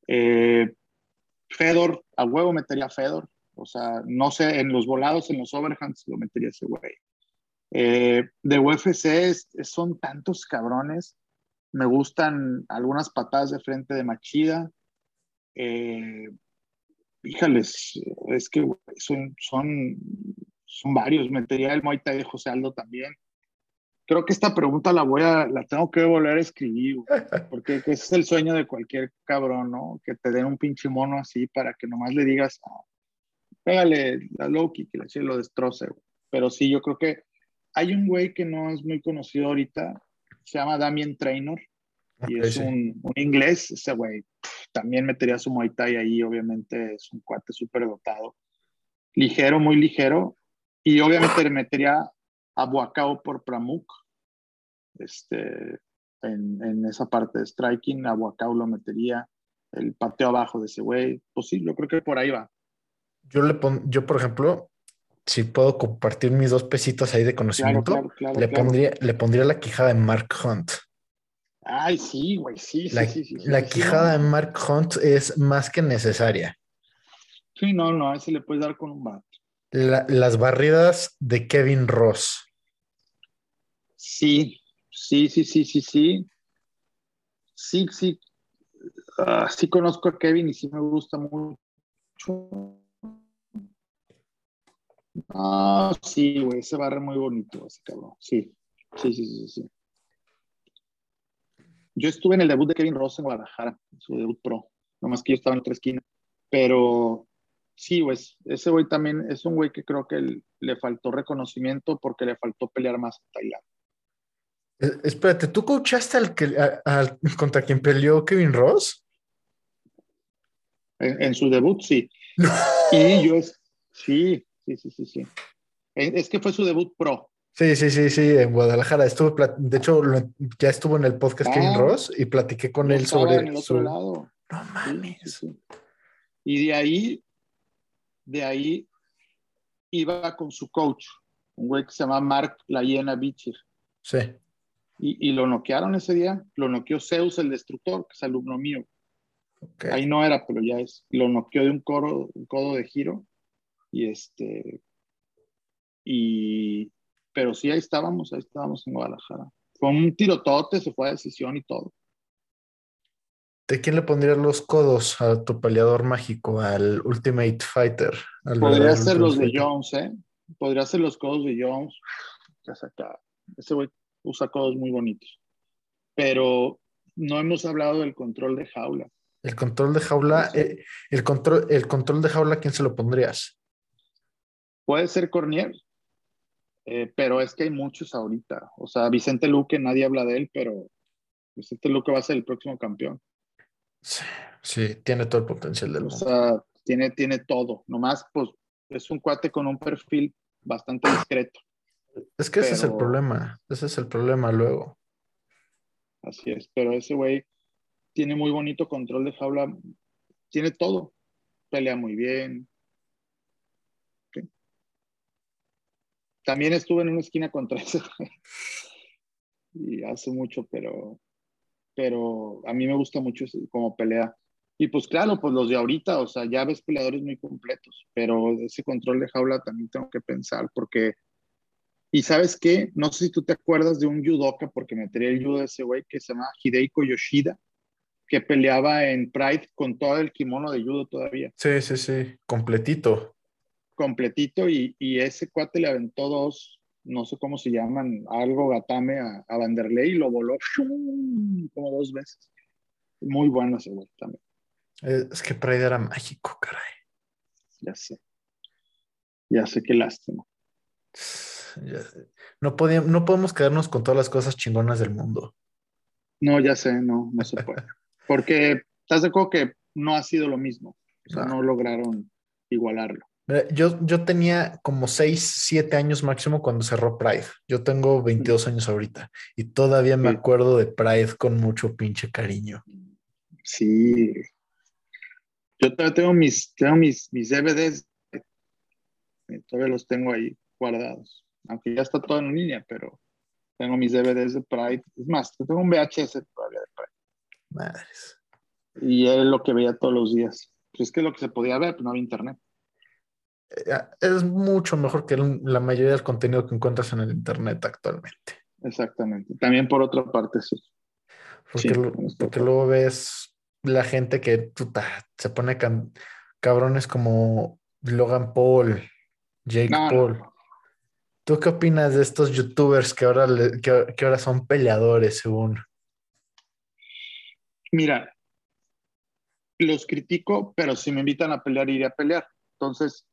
Eh, Fedor, a huevo metería Fedor. O sea, no sé, en los volados, en los overhands, lo metería ese güey. Eh, de UFC son tantos cabrones. Me gustan algunas patadas de frente de Machida. Eh, híjales, es que son, son, son varios. Metería el Muay de José Aldo también creo que esta pregunta la voy a, la tengo que volver a escribir, porque ese es el sueño de cualquier cabrón, ¿no? Que te den un pinche mono así para que nomás le digas, ah, pégale la Loki, que la chile lo destroce, Pero sí, yo creo que hay un güey que no es muy conocido ahorita, se llama Damien Trainor, y es un, un, inglés, ese güey también metería su Muay Thai ahí, obviamente es un cuate súper dotado, ligero, muy ligero, y obviamente le metería Abuacao por Pramuk, este, en, en, esa parte de striking, Abuacao lo metería, el pateo abajo de ese güey, pues sí, yo creo que por ahí va. Yo le pon, yo por ejemplo, si puedo compartir mis dos pesitos ahí de conocimiento, le, Pondría, le pondría la quijada de Mark Hunt. Ay, sí, güey, sí, la, sí, sí, La quijada de Mark Hunt es más que necesaria. Sí, no, no, a ese le puedes dar con un bat. las barridas de Kevin Ross. Sí, sí, sí, sí, sí, sí. Sí, sí. Ah, sí conozco a Kevin y sí me gusta mucho. Ah, sí, güey, ese barre muy bonito, ese cabrón. Sí, sí, sí, sí, sí. Yo estuve en el debut de Kevin Ross en Guadalajara, su debut pro. Nomás que yo estaba en otra esquina. Pero sí, güey, ese güey también es un güey que creo que le faltó reconocimiento porque le faltó pelear más en Tailandia. Eh, espérate, ¿tú coachaste al que, contra quien peleó Kevin Ross? En, su debut, sí. Y yo, sí, sí, sí, sí, sí. Es que fue su debut pro. Sí, sí, sí, sí, en Guadalajara. Estuvo, de hecho, ya estuvo en el podcast Kevin ah. Ross y platiqué con él sobre. En el otro lado. No mames. y de ahí, de ahí iba con su coach, un güey que se llama Mark Layena Bichir. Sí. Y, lo noquearon ese día. Lo noqueó Zeus, el destructor, que es alumno mío. Ahí no era, pero ya es. Lo noqueó de un, coro, un codo de giro. Y este. Y. Pero sí, ahí estábamos, ahí estábamos en Guadalajara. Fue un tirotote, se fue a decisión y todo. ¿De quién le pondrías los codos a tu peleador mágico, al Ultimate Fighter? Podría ser los de Jones, ¿eh? Podría ser los codos de Jones. Ya acá. Ese güey usa codos muy bonitos. Pero no hemos hablado del control de jaula. El control de jaula, eh, el, control, el control de jaula, ¿quién se lo pondrías? Puede ser Cornier, eh, pero es que hay muchos ahorita. O sea, Vicente Luque, nadie habla de él, pero Vicente Luque va a ser el próximo campeón. Sí, tiene todo el potencial del mundo. O sea, tiene, tiene todo. Nomás, pues, es un cuate con un perfil bastante discreto. Es que ese es el problema, ese es el problema luego. Así es, pero ese güey tiene muy bonito control de jaula, tiene todo, pelea muy bien. También estuve en una esquina contra ese güey. Y hace mucho, pero, pero a mí me gusta mucho como pelea. Y pues claro, pues los de ahorita, o sea, ya ves peleadores muy completos, pero ese control de jaula también tengo que pensar, porque y sabes qué, no sé si tú te acuerdas de un judoka, porque me tenía el judo de ese güey que se llama Hideko Yoshida, que peleaba en Pride con todo el kimono de judo todavía. Sí, sí, sí, completito. Completito, y, y ese cuate le aventó dos, no sé cómo se llaman, algo gatame a, a Vanderlei y lo voló como dos veces. Muy bueno ese güey también. Es que Pride era mágico, caray. Ya sé. Ya sé qué lástima. No, podíamos, no podemos quedarnos con todas las cosas chingonas del mundo. No, ya sé, no, no se puede. Porque estás de acuerdo que no ha sido lo mismo. O sea, no, lograron igualarlo. Yo, yo tenía como 6, 7 años máximo cuando cerró Pride. Yo tengo 22 años ahorita y todavía me acuerdo de Pride con mucho pinche cariño. Sí. Yo todavía tengo mis, tengo mis, mis DVDs. Todavía los tengo ahí guardados. Aunque ya está todo en línea, pero tengo mis DVDs de Pride. Es más, tengo un VHS todavía de Pride. Madres. Y es lo que veía todos los días. Pues es que es lo que se podía ver, pero no había internet. Eh, es mucho mejor que la mayoría del contenido que encuentras en el internet actualmente. Exactamente. También por otra parte, sí. Porque, luego ves la gente que se pone cabrones como Logan Paul, Jake Paul. ¿Tú qué opinas de estos youtubers que ahora, que, ahora son peleadores, según? Mira, los critico, pero si me invitan a pelear, iré a pelear. Entonces,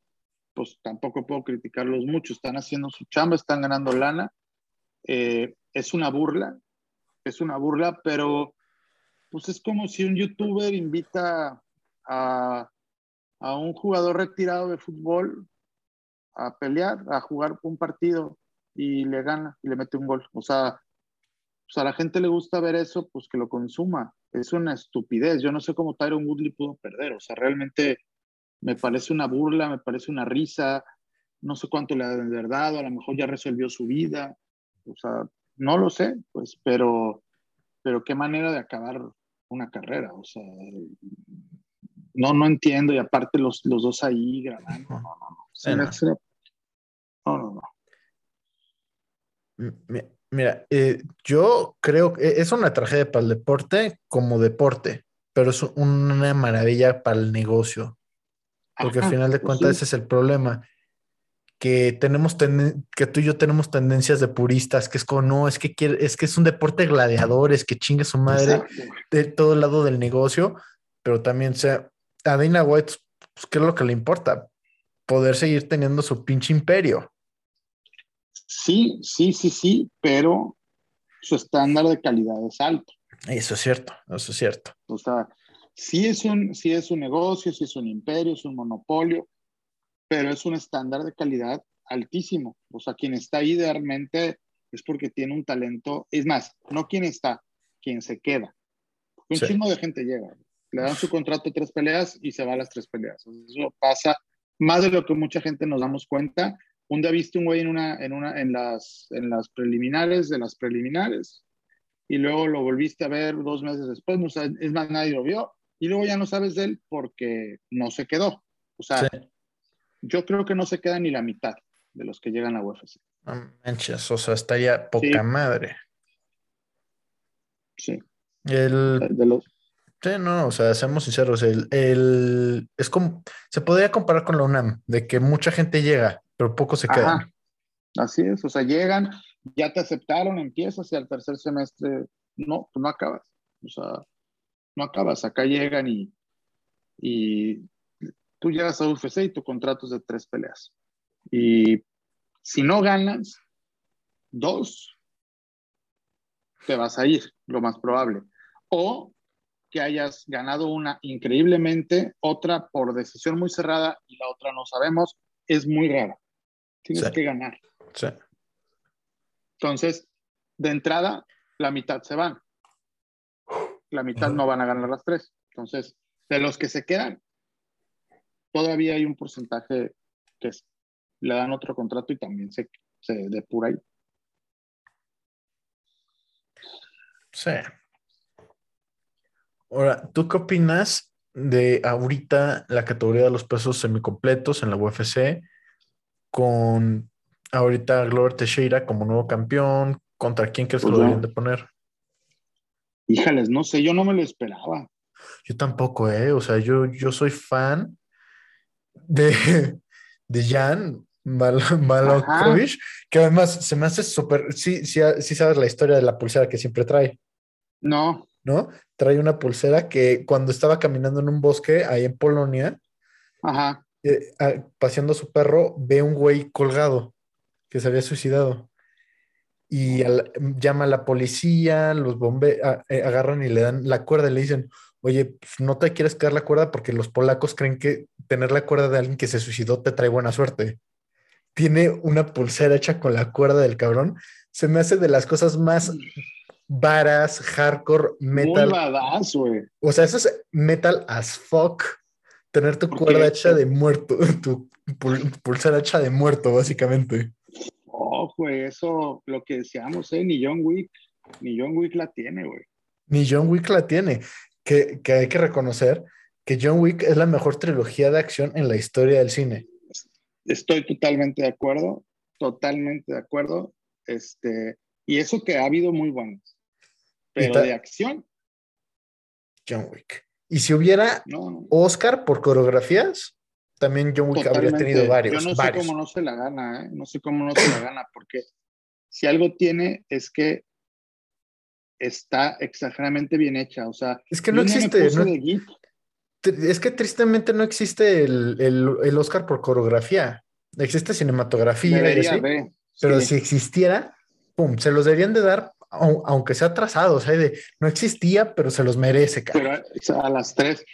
pues tampoco puedo criticarlos mucho. Están haciendo su chamba, están ganando lana. Eh, es una burla, es una burla, pero pues es como si un youtuber invita a, a un jugador retirado de fútbol a pelear, a jugar un partido y le gana y le mete un gol. O sea, pues a la gente le gusta ver eso, pues que lo consuma. Es una estupidez. Yo no sé cómo Tyron Woodley pudo perder. O sea, realmente me parece una burla, me parece una risa. No sé cuánto le ha de verdad, a lo mejor ya resolvió su vida. O sea, no lo sé, pues, pero, pero qué manera de acabar una carrera. O sea, no, no entiendo. Y aparte los, los dos ahí grabando. No, no, no. No, no, no. Mira, eh, yo creo que es una tragedia para el deporte como deporte, pero es una maravilla para el negocio. Porque al final de pues cuentas ese es el problema. Que tenemos que tú y yo tenemos tendencias de puristas, que es como, no, es que quiere, es que es un deporte de gladiadores, que chingue su madre de todo el lado del negocio, pero también sea, a Dana White, pues, ¿qué es lo que le importa? poder seguir teniendo su pinche imperio. Sí, sí, sí, sí, pero su estándar de calidad es alto. Eso es cierto, eso es cierto. O sea, sí es un, sí es un negocio, sí es un imperio, es un monopolio, pero es un estándar de calidad altísimo. O sea, quien está ahí realmente es porque tiene un talento. Es más, no quien está, quien se queda. Un chingo de gente llega. Le dan su contrato tres peleas y se va a las tres peleas. Eso pasa más de lo que mucha gente nos damos cuenta. Un día viste un güey en, una, en, una, en, las, en las preliminares de las preliminares y luego lo volviste a ver dos meses después, no, es más, nadie lo vio y luego ya no sabes de él porque no se quedó. O sea, yo creo que no se queda ni la mitad de los que llegan a UFC. No manches, o sea, estaría poca madre. Sí. El, de los, Sí, no, o sea, seamos sinceros, el, es como, se podría comparar con la UNAM, de que mucha gente llega, pero poco se queda. Así es, o sea, llegan, ya te aceptaron, empiezas y al tercer semestre, no, pues no acabas, o sea, no acabas, acá llegan y, y tú llegas a UFC y tu contrato es de tres peleas. Y si no ganas, dos, te vas a ir, lo más probable. O que hayas ganado una increíblemente, otra por decisión muy cerrada y la otra no sabemos, es muy rara. Tienes que ganar. Sí. Entonces, de entrada, la mitad se van. La mitad no van a ganar las tres. Entonces, de los que se quedan, todavía hay un porcentaje que le dan otro contrato y también se, se depura ahí. Sí, Ahora, ¿tú qué opinas de ahorita la categoría de los pesos semicompletos en la UFC con ahorita Glover Teixeira como nuevo campeón? ¿Contra quién crees que lo pues deberían de poner? Híjales, no sé, yo no me lo esperaba. Yo tampoco, ¿eh? O sea, yo, yo soy fan de, de Jan Malkovich, que además se me hace súper. Sí, sí, sí sabes la historia de la pulsera que siempre trae. No. ¿no? Trae una pulsera que cuando estaba caminando en un bosque ahí en Polonia, Ajá. Eh, paseando a su perro, ve un güey colgado. que se había suicidado. Y llama a la policía, los bomberos eh, agarran y le dan la cuerda y le dicen, oye, pues, no te quieres quedar la cuerda porque los polacos creen que tener la cuerda de alguien que se suicidó te trae buena suerte. Tiene una pulsera hecha con la cuerda del cabrón. Se me hace de las cosas más varas, hardcore, metal. Muy badass, güey. O sea, eso es metal as fuck. Tener tu cuerda hecha de muerto, tu pulsera hecha de muerto, básicamente. Oh, güey, eso, lo que decíamos, ¿eh? Ni John Wick, ni John Wick la tiene, güey. Ni John Wick la tiene. Que, que hay que reconocer que John Wick es la mejor trilogía de acción en la historia del cine. Estoy totalmente de acuerdo, totalmente de acuerdo. Este, y eso que ha habido muy buenas. Pero de acción. John Wick. Y si hubiera Oscar por coreografías, también John Wick habría tenido varios. Yo no sé cómo no se la gana, ¿eh? No sé cómo no se la gana, porque si algo tiene es que está exageradamente bien hecha. O sea, es que no existe. es que tristemente no existe el, el, Oscar por coreografía. Existe cinematografía. pero si existiera, pum, se los deberían de dar aunque sea atrasado, o sea, de, no existía, pero se los merece. Pero a las tres,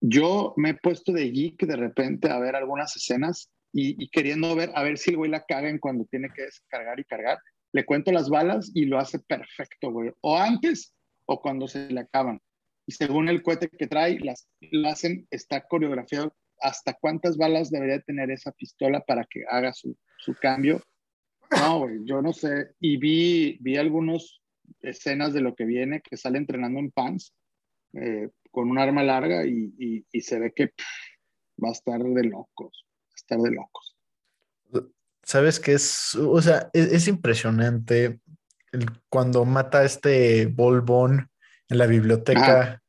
yo me he puesto de geek de repente a ver algunas escenas y, queriendo ver, a ver si el güey la caga en cuando tiene que descargar y cargar. Le cuento las balas y lo hace perfecto, güey. O antes o cuando se le acaban. Y según el cohete que trae, las, hacen, está coreografiado hasta cuántas balas debería tener esa pistola para que haga su, su cambio no, güey, yo no sé. Y vi, vi algunas escenas de lo que viene, que sale entrenando en pants, eh, con un arma larga y, se ve que va a estar de locos, va a estar de locos. Sabes que es, o sea, es, impresionante cuando mata a este Bolbón en la biblioteca.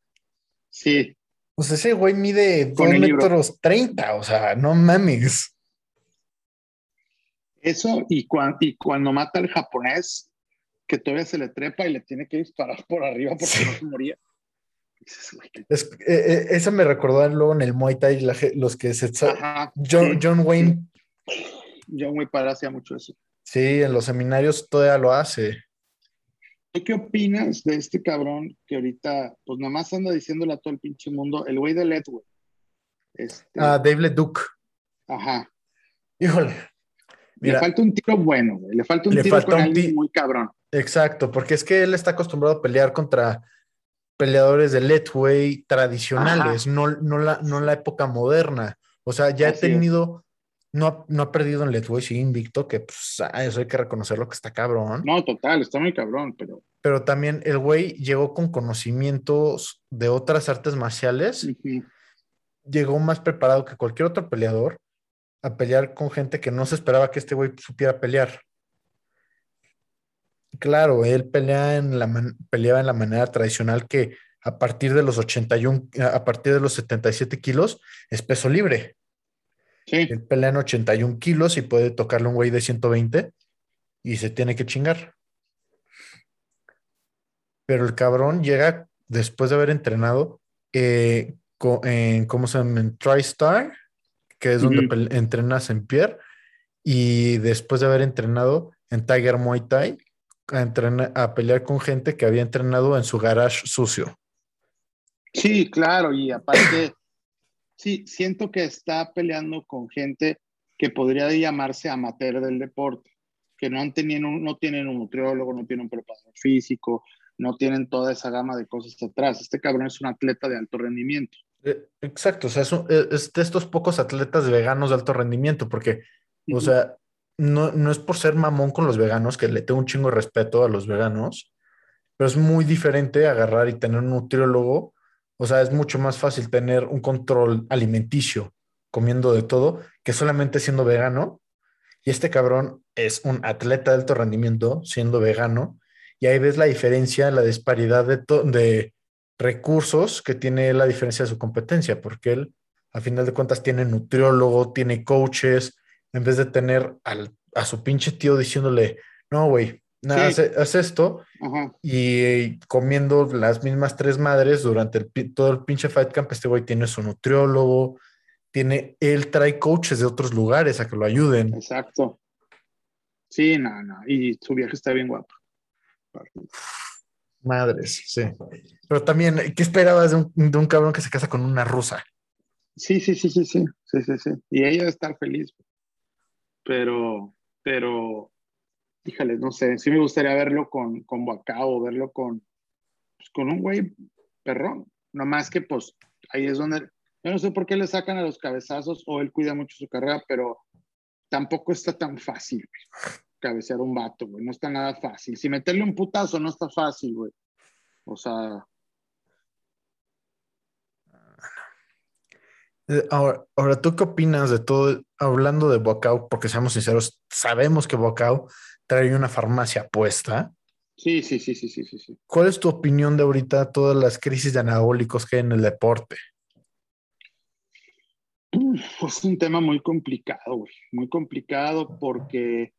sí. Pues ese güey mide 2 metros 30, o sea, no mames. Eso y, y cuando mata al japonés, que todavía se le trepa y le tiene que disparar por arriba porque no se moría. Es, eh, eh, eso me recordó luego en el Muay Thai, los que se... John, John Wayne. John Wayne para hacía mucho eso. Sí, en los seminarios todavía lo hace. ¿Qué opinas de este cabrón que ahorita, pues nada más anda diciéndole a todo el pinche mundo, el güey de Led, Este... Ah, David Duke. Ajá. Híjole, le falta un tiro bueno, Le falta un tiro con muy cabrón. Exacto, porque es que él está acostumbrado a pelear contra peleadores de Letway tradicionales, no, no, la, no la época moderna. O sea, ya ha tenido, no ha, no ha perdido en Letway, sí, invicto, que pues, ah, eso hay que reconocerlo que está cabrón. No, total, está muy cabrón, pero. Pero también el güey llegó con conocimientos de otras artes marciales. Llegó más preparado que cualquier otro peleador a pelear con gente que no se esperaba que este güey supiera pelear. Claro, él pelea en la peleaba en la manera tradicional que a partir de los 81, a partir de los 77 kilos es peso libre. Sí. Él pelea en 81 kilos y puede tocarle un güey de 120 y se tiene que chingar. Pero el cabrón llega después de haber entrenado eh, en, ¿cómo se llama? En TriStar que es donde entrenas en Pierre, y después de haber entrenado en Tiger Muay Thai, a, a pelear con gente que había entrenado en su garage sucio. Sí, claro, y aparte, sí, siento que está peleando con gente que podría llamarse amateur del deporte, que no, han tenido, no tienen un nutriólogo, no tienen un preparador físico, no tienen toda esa gama de cosas atrás. Este cabrón es un atleta de alto rendimiento. Eh, exacto, o sea, eh, es, de estos pocos atletas veganos de alto rendimiento, porque, o sea, no, no es por ser mamón con los veganos, que le tengo un chingo de respeto a los veganos, pero es muy diferente agarrar y tener un nutriólogo, o sea, es mucho más fácil tener un control alimenticio comiendo de todo que solamente siendo vegano. Y este cabrón es un atleta de alto rendimiento siendo vegano. Y ahí ves la diferencia, la disparidad de, de, recursos que tiene la diferencia de su competencia, porque él, a final de cuentas, tiene nutriólogo, tiene coaches, en vez de tener a su pinche tío diciéndole, no, güey, nada, haz, esto, y comiendo las mismas tres madres durante el, todo el pinche fight camp, este güey tiene su nutriólogo, tiene, él trae coaches de otros lugares a que lo ayuden. Exacto. Sí, no, no. Y su vieja está bien guapa. Madres, sí. Pero también, ¿qué esperabas de un, de un cabrón que se casa con una rusa? Sí, sí, sí, sí, sí, sí, sí, sí. Y ella debe estar feliz. Pero, pero, híjale, no sé, sí me gustaría verlo con, con Bacao, verlo con, pues, con un güey perrón. No más que, pues, ahí es donde, yo no sé por qué le sacan a los cabezazos o él cuida mucho su carrera, pero tampoco está tan fácil cabecear un vato, güey. No está nada fácil. Si meterle un putazo no está fácil, güey. O sea, Eh, Ahora, ahora, ¿tú qué opinas de todo? Hablando de Bocao, porque seamos sinceros, sabemos que Bocao trae una farmacia puesta. sí, sí, sí, sí, sí, sí, sí. ¿Cuál es tu opinión de ahorita todas las crisis de anabólicos que hay en el deporte? Uf, es un tema muy complicado, güey. Muy complicado porque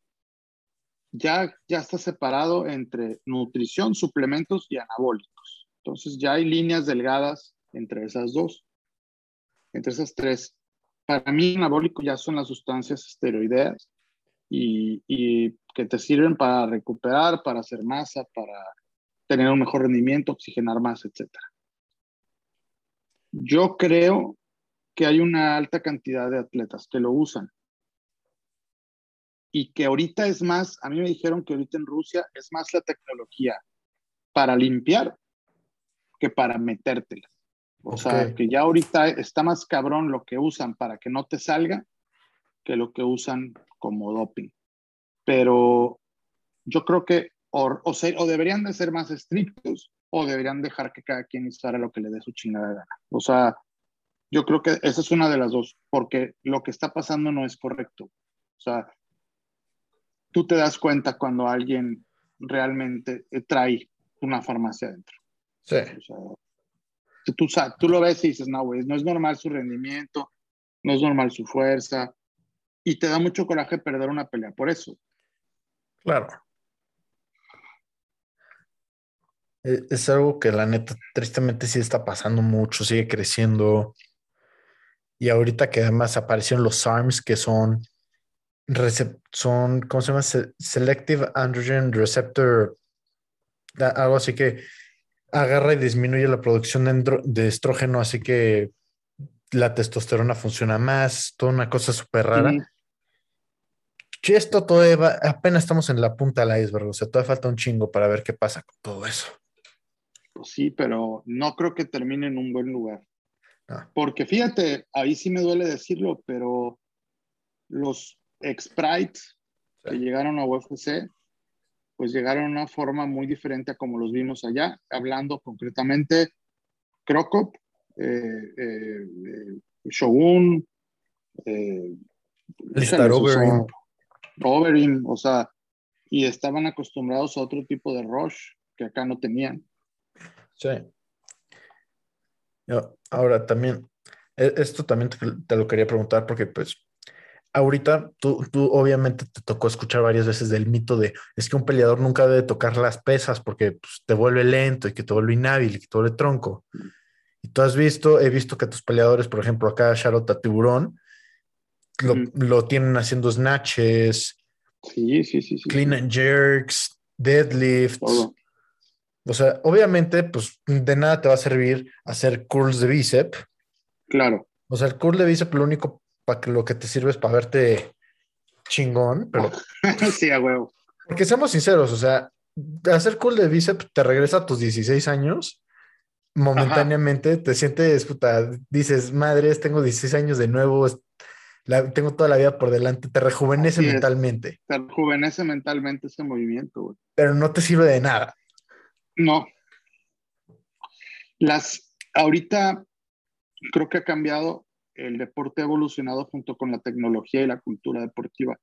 ya, ya está separado entre nutrición, suplementos y anabólicos. Entonces ya hay líneas delgadas entre esas dos, entre esas tres. Para mí, anabólico ya son las sustancias esteroideas y, y que te sirven para recuperar, para hacer masa, para tener un mejor rendimiento, oxigenar más, etc. Yo creo que hay una alta cantidad de atletas que lo usan y que ahorita es más, a mí me dijeron que ahorita en Rusia es más la tecnología para limpiar que para metértela. O sea, Ok. que ya ahorita está más cabrón lo que usan para que no te salga que lo que usan como doping. Pero yo creo que o, o, se- o deberían de ser más estrictos o deberían dejar que cada quien hiciera lo que le dé su chingada gana. O sea, yo creo que esa es una de las dos, porque lo que está pasando no es correcto. O sea, tú te das cuenta cuando alguien realmente eh, trae una farmacia adentro. Sí. O sea, que tú, tú lo ves y dices, no, güey, no es normal su rendimiento, no es normal su fuerza, y te da mucho coraje perder una pelea por eso. Claro. E- Es algo que la neta, tristemente sí está pasando mucho, sigue creciendo. Y ahorita que además aparecieron los SARMs, que son, son ¿cómo se llama? Se- Selective Androgen Receptor, algo así que agarra y disminuye la producción de, estrógeno, así que la testosterona funciona más, toda una cosa súper rara. Y esto todavía va- apenas estamos en la punta del iceberg, o sea, todavía falta un chingo para ver qué pasa con todo eso. Pues sí, pero no creo que termine en un buen lugar. No. Porque fíjate, ahí sí me duele decirlo, pero los ex-Sprites que llegaron a UFC, pues llegaron de una forma muy diferente a como los vimos allá, hablando concretamente Krokop, eh, eh, eh, Shogun, eh, sea, Overeem. Overeem, o sea, y estaban acostumbrados a otro tipo de rush que acá no tenían. Sí. Ahora también, e- esto también te, te lo quería preguntar porque pues ahorita tú, tú obviamente te tocó escuchar varias veces del mito de es que un peleador nunca debe tocar las pesas porque pues, te vuelve lento y que te vuelve inhábil y que te vuelve tronco. Y tú has visto, he visto que tus peleadores, por ejemplo, acá Charlotte Tiburón, lo, Ujú. lo tienen haciendo snatches, Sí, sí, sí, sí. clean and jerks, deadlifts. todo. O sea, obviamente, pues de nada te va a servir hacer curls de bíceps. Claro. O sea, el curl de bíceps lo único para que lo que te sirve es para verte chingón, pero sí, a huevo. porque seamos sinceros, o sea, hacer curl de bíceps te regresa a tus 16 años. Momentáneamente te sientes, puta, dices, madres, tengo 16 años de nuevo, la- tengo toda la vida por delante, te rejuvenece Así es. mentalmente, Te rejuvenece mentalmente ese movimiento, güey. pero no te sirve de nada. No. Las, ahorita creo que ha cambiado, el deporte ha evolucionado junto con la tecnología y la cultura deportiva.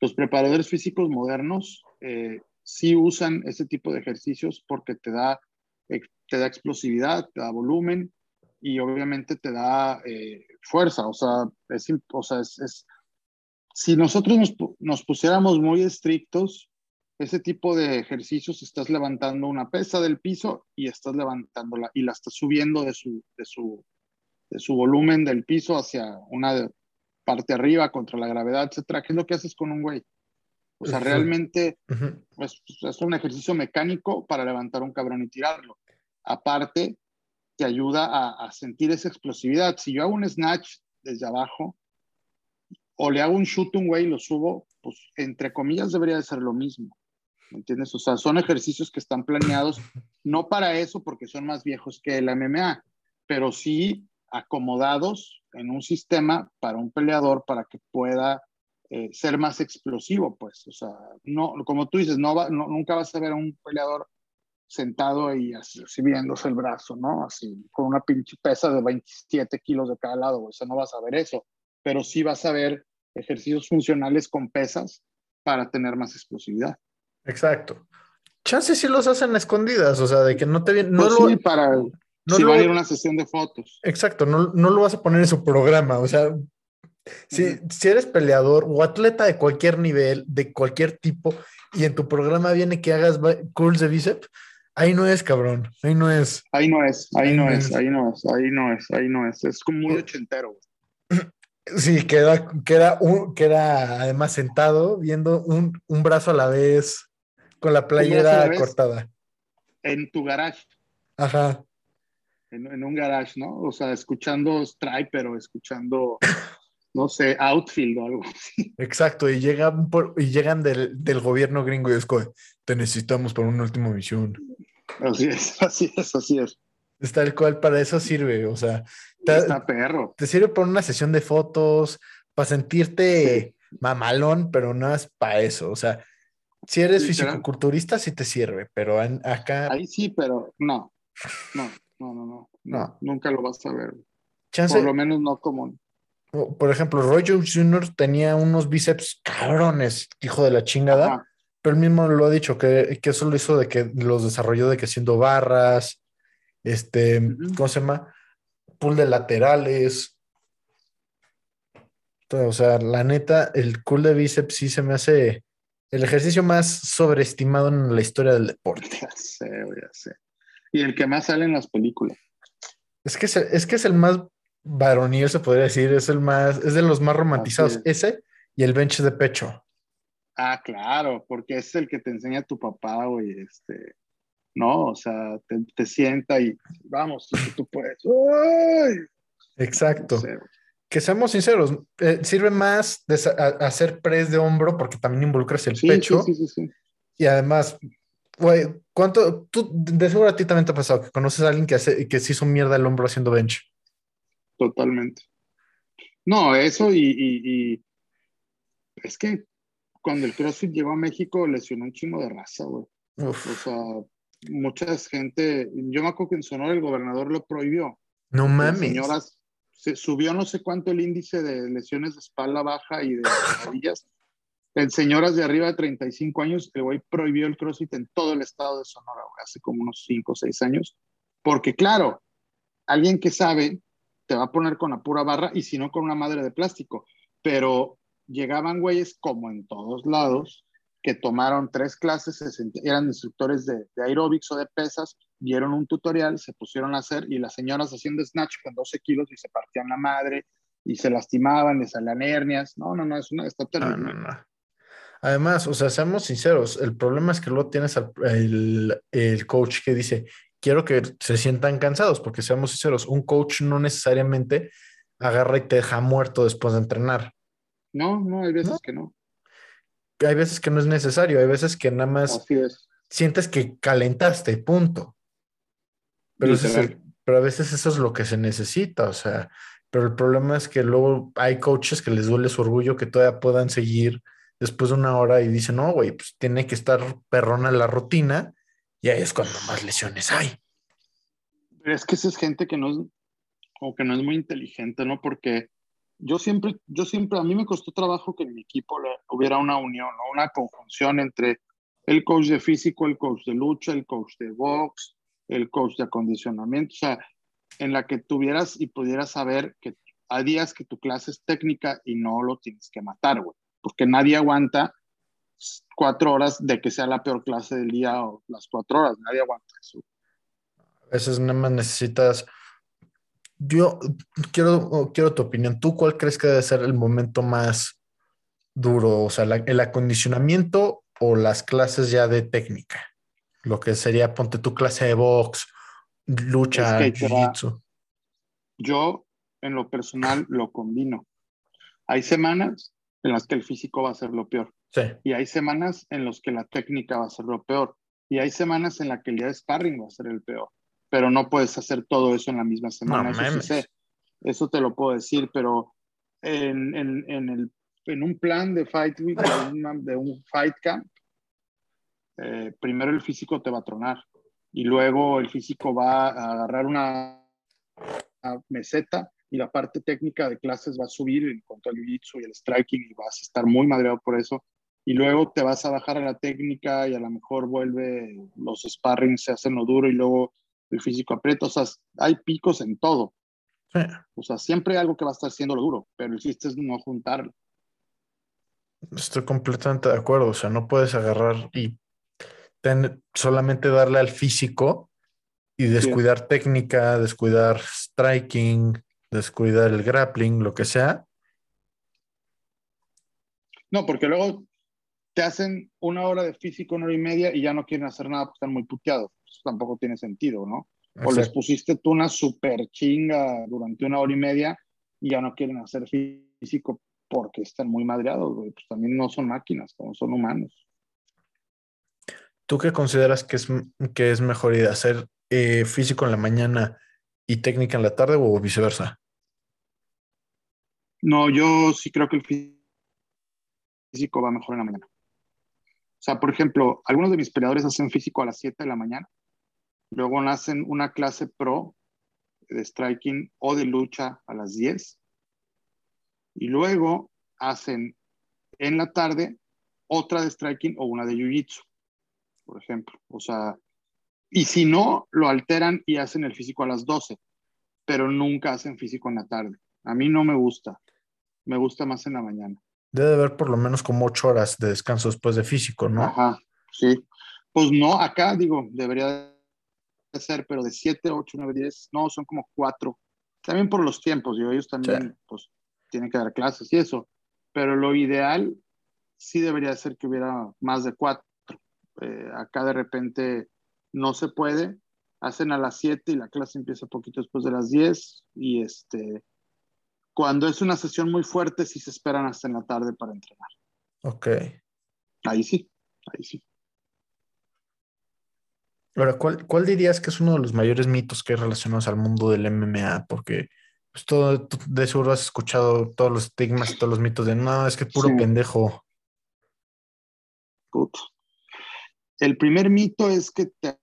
Los preparadores físicos modernos eh, sí usan ese tipo de ejercicios porque te da, eh, te da explosividad, te da volumen y obviamente te da eh, fuerza. O sea, es, es, si nosotros nos, nos pusiéramos muy estrictos, ese tipo de ejercicios estás levantando una pesa del piso y estás levantándola y la estás subiendo de su, de su, su volumen del piso hacia una de- parte arriba contra la gravedad, etcétera. ¿Qué es lo que haces con un güey? O sea, realmente pues, es un ejercicio mecánico para levantar un cabrón y tirarlo. Aparte, te ayuda a, a, sentir esa explosividad. Si yo hago un snatch desde abajo o le hago un shoot un güey y lo subo, pues entre comillas debería de ser lo mismo. ¿Me entiendes? O sea, son ejercicios que están planeados no para eso porque son más viejos que el MMA, pero sí acomodados en un sistema para un peleador para que pueda eh, ser más explosivo, pues. O sea, no, como tú dices, no, va, nunca vas a ver a un peleador sentado y así, viéndose el brazo, ¿no? Así, con una pinche pesa de 27 kilos de cada lado, o sea, no vas a ver eso, pero sí vas a ver ejercicios funcionales con pesas para tener más explosividad. Exacto. Chances sí los hacen escondidas, o sea, de que no te vienen. No pues para. No si van a ir una sesión de fotos. Exacto, no, no lo vas a poner en su programa, o sea, si, si, eres peleador o atleta de cualquier nivel, de cualquier tipo, y en tu programa viene que hagas curls de bíceps, Ahí no es, cabrón. Ahí no es. Ahí no es, ahí, no, es, ahí no es, ahí no es, ahí no es. Es como muy ochentero. Sí, queda, queda, un, queda además sentado viendo un, un brazo a la vez con la playera cortada. En tu garage. Ajá. En, en, un garage, ¿no? O sea, escuchando Striper o escuchando, no sé, Outfield o algo así. Exacto, y llegan, por, y llegan del, del gobierno gringo y es como, te necesitamos para una última misión. Así es, así es, así es. Es tal cual, para eso sirve, o sea. Te, Está perro. Te sirve para una sesión de fotos, para sentirte mamalón, pero no es para eso, o sea, si eres fisicoculturista sí te sirve, pero acá... Ahí sí, pero no, no, no, no, no, nunca lo vas a ver. Por lo menos no común. Por ejemplo, Roy Jones Jr. tenía unos bíceps cabrones, hijo de la chingada, pero él mismo lo ha dicho, que, que, eso lo hizo de que los desarrolló de que haciendo barras, este, ¿cómo se llama? Pull de laterales. o sea, la neta, el cool de bíceps sí se me hace el ejercicio más sobreestimado en la historia del deporte. Ya sé, ya sé. Y el que más sale en las películas. Es que es, es que es el más varonil, se podría decir, es el más, es de los más romantizados. Ese y el bench de pecho. Ah, claro, porque es el que te enseña tu papá, güey, este, ¿no? O sea, te, sienta y vamos, tú puedes. Exacto. que seamos sinceros, eh, sirve más de hacer press de hombro porque también involucras el pecho. Sí, sí, sí, y además, güey, ¿cuánto? Tú, de seguro a ti también te ha pasado que conoces a alguien que, hace, que se hizo mierda el hombro haciendo bench. Totalmente. No, eso y, y es que cuando el CrossFit llegó a México, lesionó un chingo de raza, güey. O sea, mucha gente, yo me acuerdo que en Sonora el gobernador lo prohibió. No mames. Señoras, se subió no sé cuánto el índice de lesiones de espalda baja y de rodillas. En señoras de arriba de 35 años, el güey prohibió el CrossFit en todo el estado de Sonora, güey, hace como unos 5 o 6 años. Porque claro, alguien que sabe te va a poner con la pura barra y si no con una madre de plástico. Pero llegaban güeyes como en todos lados, que tomaron tres clases, eran instructores de, de aeróbics o de pesas, vieron un tutorial, se pusieron a hacer y las señoras haciendo snatch con 12 kilos y se partían la madre y se lastimaban, les salían hernias. No, no, no, es una, está terrible. Además, o sea, seamos sinceros, el problema es que luego tienes el, el coach que dice, quiero que se sientan cansados, porque seamos sinceros, un coach no necesariamente agarra y te deja muerto después de entrenar. No, no, hay veces que no. Hay veces que no es necesario, hay veces que nada más sientes que calentaste, punto. Pero, pero a veces eso es lo que se necesita, o sea, pero el problema es que luego hay coaches que les duele su orgullo que todavía puedan seguir después de una hora y dicen, no, güey, pues tiene que estar perrona la rutina y ahí es cuando más lesiones hay. Pero es que esa es gente que no es, o que no es muy inteligente, ¿no? Porque yo siempre, yo siempre, a mí me costó trabajo que en mi equipo hubiera una unión, una conjunción entre el coach de físico, el coach de lucha, el coach de box, el coach de acondicionamiento, o sea, en la que tuvieras y pudieras saber que hay días que tu clase es técnica y no lo tienes que matar, güey, porque nadie aguanta cuatro horas de que sea la peor clase del día o las cuatro horas, nadie aguanta eso. A veces nada más necesitas yo quiero, quiero tu opinión. ¿Tú cuál crees que debe ser el momento más duro? O sea, el acondicionamiento o las clases ya de técnica. Lo que sería, ponte tu clase de box, lucha, jiu-jitsu. Yo, en lo personal, lo combino. Hay semanas en las que el físico va a ser lo peor. Sí. Y hay semanas en las que la técnica va a ser lo peor. Y hay semanas en las que el día de sparring va a ser el peor. Pero no puedes hacer todo eso en la misma semana. eso, eso te lo puedo decir, pero en, en, en, el, en un plan de Fight Week, de, un Fight Camp, eh, primero el físico te va a tronar y luego el físico va a agarrar una, una meseta y la parte técnica de clases va a subir en cuanto al jiu-jitsu y el striking y vas a estar muy madreado por eso. Y luego te vas a bajar a la técnica y a lo mejor vuelve, los sparring se hacen lo duro y luego el físico aprieta. O sea, hay picos en todo. O sea, siempre hay algo que va a estar siendo lo duro, pero el chiste es no juntarlo. Estoy completamente de acuerdo. O sea, no puedes agarrar y solamente darle al físico y descuidar técnica, descuidar striking, descuidar el grappling, lo que sea. No, porque luego te hacen una hora de físico, una hora y media y ya no quieren hacer nada porque están muy puteados. Eso tampoco tiene sentido, ¿no? O les pusiste tú una super chinga durante una hora y media y ya no quieren hacer físico porque están muy madreados, Pues también no son máquinas, como son humanos. ¿Tú qué consideras que es, que es mejor ir a hacer eh, físico en la mañana y técnica en la tarde o viceversa? No, yo sí creo que el físico va mejor en la mañana. O sea, por ejemplo, algunos de mis peleadores hacen físico a las 7 de la mañana, luego hacen una clase pro de striking o de lucha a las 10, y luego hacen en la tarde otra de striking o una de jiu-jitsu, por ejemplo. O sea, y si no, lo alteran y hacen el físico a las 12, pero nunca hacen físico en la tarde. A mí no me gusta, me gusta más en la mañana. Debe haber por lo menos como ocho horas de descanso después de físico, ¿no? Ajá, sí. Pues no, acá digo, debería ser, pero de 7, 8, 9, 10, no, son como cuatro. También por los tiempos, digo, ellos también pues tienen que dar clases y eso. Pero lo ideal sí debería ser que hubiera más de cuatro. Eh, acá de repente no se puede, hacen a las 7 y la clase empieza poquito después de las 10 y este, cuando es una sesión muy fuerte sí se esperan hasta en la tarde para entrenar. Ok. Ahí sí, ahí sí. Ahora, ¿cuál, ¿cuál dirías que es uno de los mayores mitos que hay relacionados al mundo del MMA? Porque pues, todo, de seguro has escuchado todos los estigmas y todos los mitos de no, es que puro pendejo. El primer mito es que te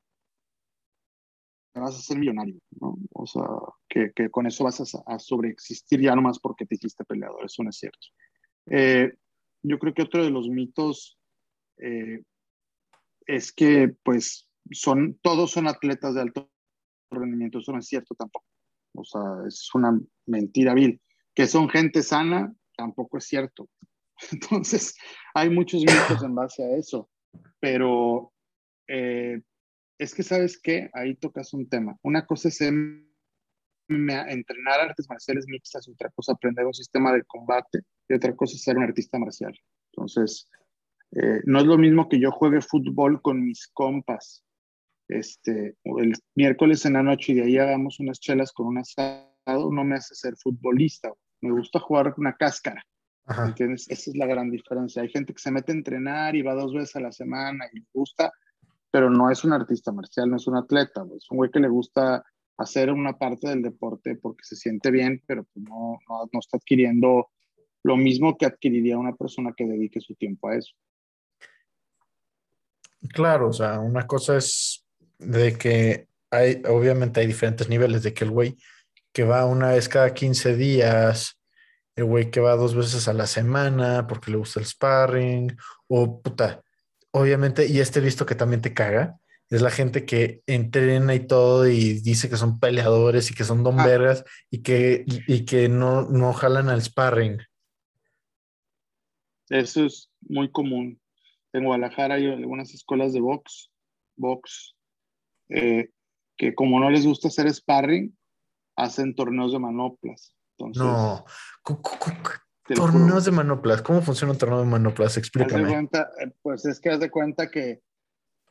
vas a ser millonario, ¿no? O sea, que, que con eso vas a, sobreexistir ya nomás porque te hiciste peleador, eso no es cierto. Eh, yo creo que otro de los mitos eh, es que, pues, son, todos son atletas de alto rendimiento, eso no es cierto tampoco. O sea, es una mentira vil. Que son gente sana, tampoco es cierto. Entonces, hay muchos mitos en base a eso. Pero eh, es que, ¿sabes qué? Ahí tocas un tema. Una cosa es entrenar artes marciales mixtas, otra cosa aprender un sistema de combate y otra cosa es ser un artista marcial. Entonces, eh, no es lo mismo que yo juegue fútbol con mis compas este, el miércoles en la noche y de ahí hagamos unas chelas con un asado, no me hace ser futbolista. Me gusta jugar con una cáscara. ¿Entiendes? Esa es la gran diferencia. Hay gente que se mete a entrenar y va dos veces a la semana y le gusta, pero no es un artista marcial, no es un atleta. Es un güey que le gusta hacer una parte del deporte porque se siente bien, pero pues no, no, no está adquiriendo lo mismo que adquiriría una persona que dedique su tiempo a eso. Claro, o sea, una cosa es de que hay, obviamente hay diferentes niveles, de que el güey que va una vez cada 15 días, el güey que va dos veces a la semana porque le gusta el sparring, o puta, obviamente, y este visto que también te caga, es la gente que entrena y todo y dice que son peleadores y que son don ah. y que, y que no, no jalan al sparring. Eso es muy común. En Guadalajara hay algunas escuelas de box, box eh, que como no les gusta hacer sparring, hacen torneos de manoplas. Entonces, no. Torneos de manoplas. ¿Cómo funciona un torneo de manoplas? Explícame. Cuenta, eh, pues es que haz de cuenta que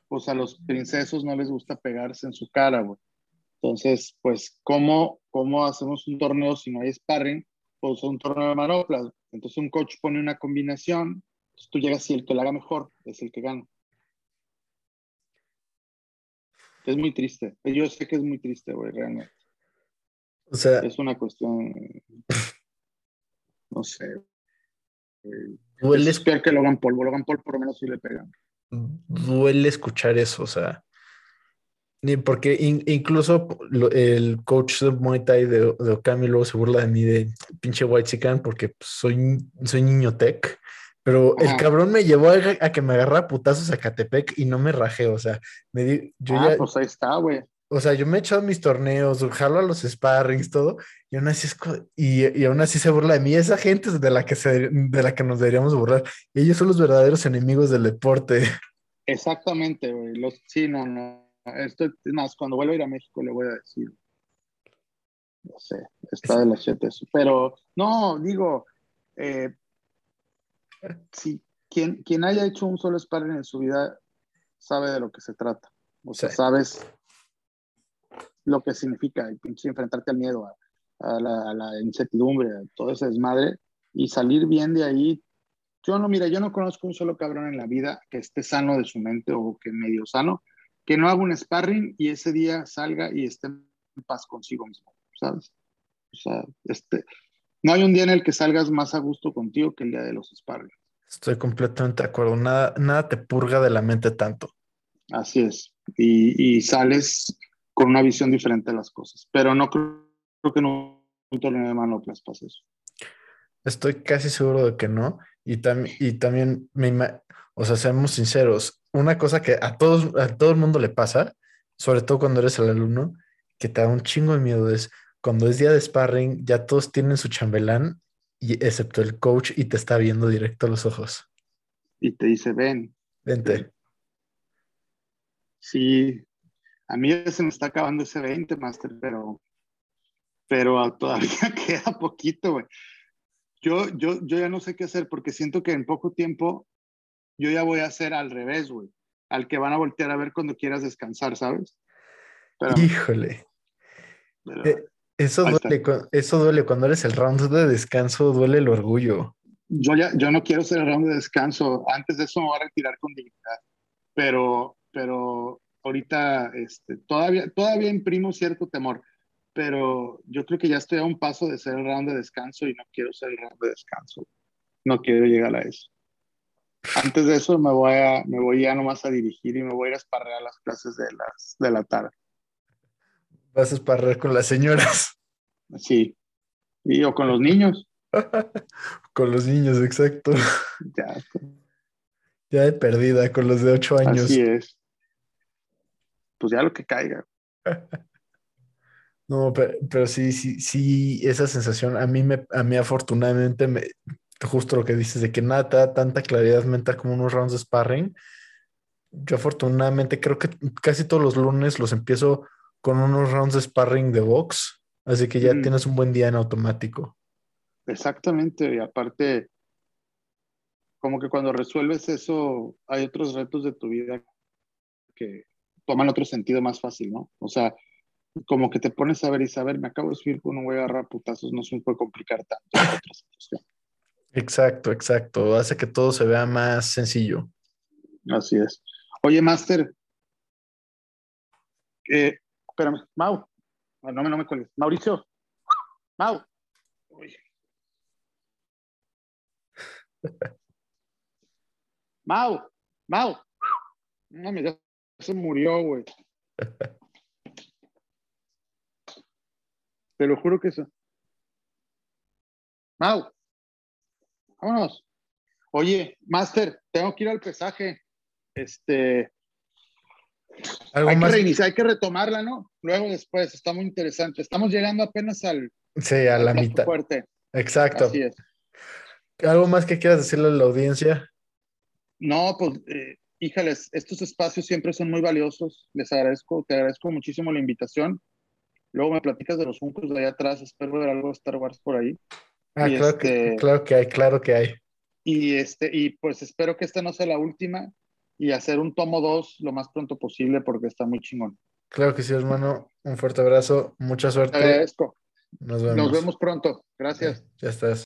pues a los princesos no les gusta pegarse en su cara, güey. Entonces, pues, ¿cómo, ¿cómo hacemos un torneo si no hay sparring? Pues un torneo de manoplas. Entonces un coach pone una combinación, tú llegas y el que lo haga mejor es el que gana. Es muy triste. Yo sé que es muy triste, güey, realmente. O sea. Es una cuestión. No sé. Duele. Es peor que Logan Paul. Logan Paul por lo menos sí le pegan. Duele escuchar eso, o sea. Porque incluso el coach de Muay Thai de, de Okami luego se burla de mí de pinche white chicken porque soy, soy niño tech. Pero el cabrón me llevó a, que me agarrara putazos a Catepec y no me rajé, o sea, me di, yo ah, pues ahí está, güey. O sea, yo me he echado mis torneos, jalo a los sparrings, todo, y aún así, es, y, y, aún así se burla de mí. Esa gente es de la, que se, de la que nos deberíamos burlar. ellos son los verdaderos enemigos del deporte. Exactamente, güey. Los, sí, no, no. Esto, más, cuando vuelva a ir a México le voy a decir. No sé, está de la chete eso. Pero, no, digo, eh, sí, quien, quien haya hecho un solo sparring en su vida sabe de lo que se trata. O sea, sabes lo que significa y enfrentarte al miedo, a, la, incertidumbre, a todo ese desmadre y salir bien de ahí. Yo no, mira, yo no conozco un solo cabrón en la vida que esté sano de su mente o que medio sano, que no haga un sparring y ese día salga y esté en paz consigo mismo, ¿sabes? O sea, este, no hay un día en el que salgas más a gusto contigo que el día de los sparring. Estoy completamente de acuerdo. Nada, nada te purga de la mente tanto. Así es. Y, sales con una visión diferente de las cosas. Pero no creo, que en un torneo de manoplas pase eso. Estoy casi seguro de que no. Y, y también, me o sea, seamos sinceros, una cosa que a, todos, a todo el mundo le pasa, sobre todo cuando eres el alumno, que te da un chingo de miedo es cuando es día de sparring, ya todos tienen su chambelán, y, excepto el coach, y te está viendo directo a los ojos. Y te dice, ven. Vente. Sí, a mí se me está acabando ese 20, Master, pero, pero todavía queda poquito, güey. Yo, yo, yo ya no sé qué hacer porque siento que en poco tiempo yo ya voy a hacer al revés, güey. Al que van a voltear a ver cuando quieras descansar, ¿sabes? Híjole. Eh, eso duele, eso duele cuando eres el round de descanso, duele el orgullo. Yo ya, yo no quiero ser el round de descanso. Antes de eso me voy a retirar con dignidad. Pero, pero ahorita este, todavía, todavía imprimo cierto temor. Pero yo creo que ya estoy a un paso de ser el round de descanso y no quiero ser el round de descanso. No quiero llegar a eso. Antes de eso me voy, a, me voy ya nomás a dirigir y me voy a ir a esparrear las clases de, las, de la tarde. Vas a esparrar con las señoras. Sí. Y, o con los niños. con los niños, exacto. Ya. Ya de perdida, con los de ocho años. Así es. Pues ya lo que caiga. No, pero, sí, sí, sí, esa sensación, a mí, me, a mí afortunadamente, me, justo lo que dices, de que nada te da tanta claridad mental como unos rounds de sparring. Yo afortunadamente creo que casi todos los lunes los empiezo con unos rounds de sparring de box, así que ya mm. tienes un buen día en automático. Exactamente, y aparte, como que cuando resuelves eso, hay otros retos de tu vida que toman otro sentido más fácil, ¿no? O sea, como que te pones a ver y saber, me acabo de subir con un voy a agarrar putazos, no se me puede complicar tanto. Exacto, exacto. Hace que todo se vea más sencillo. Así es. Oye, Master, eh, Espérame, Mau. No, no, no me cuelgues. Mauricio. Mau. Uy. Mau. Mau. No, mira, se murió, güey. Te lo juro que eso. Mau. Vámonos. Oye, Master, tengo que ir al pesaje. Este, hay que reiniciar, hay que retomarla, ¿no? Luego después, está muy interesante. Estamos llegando apenas al... Sí, a la mitad. Fuerte. Exacto. Así es. ¿Algo más que quieras decirle a la audiencia? No, pues, eh, híjales, estos espacios siempre son muy valiosos. Les agradezco, te agradezco muchísimo la invitación. Luego me platicas de los juncos de allá atrás. Espero ver algo de Star Wars por ahí. Ah, claro, que, este- claro que hay, claro que hay. Y, este, y pues espero que esta no sea la última y hacer un tomo 2 lo más pronto posible porque está muy chingón. Claro que sí, hermano. Un fuerte abrazo, mucha Te suerte. agradezco. Nos vemos. Nos vemos pronto. Gracias. Ya estás.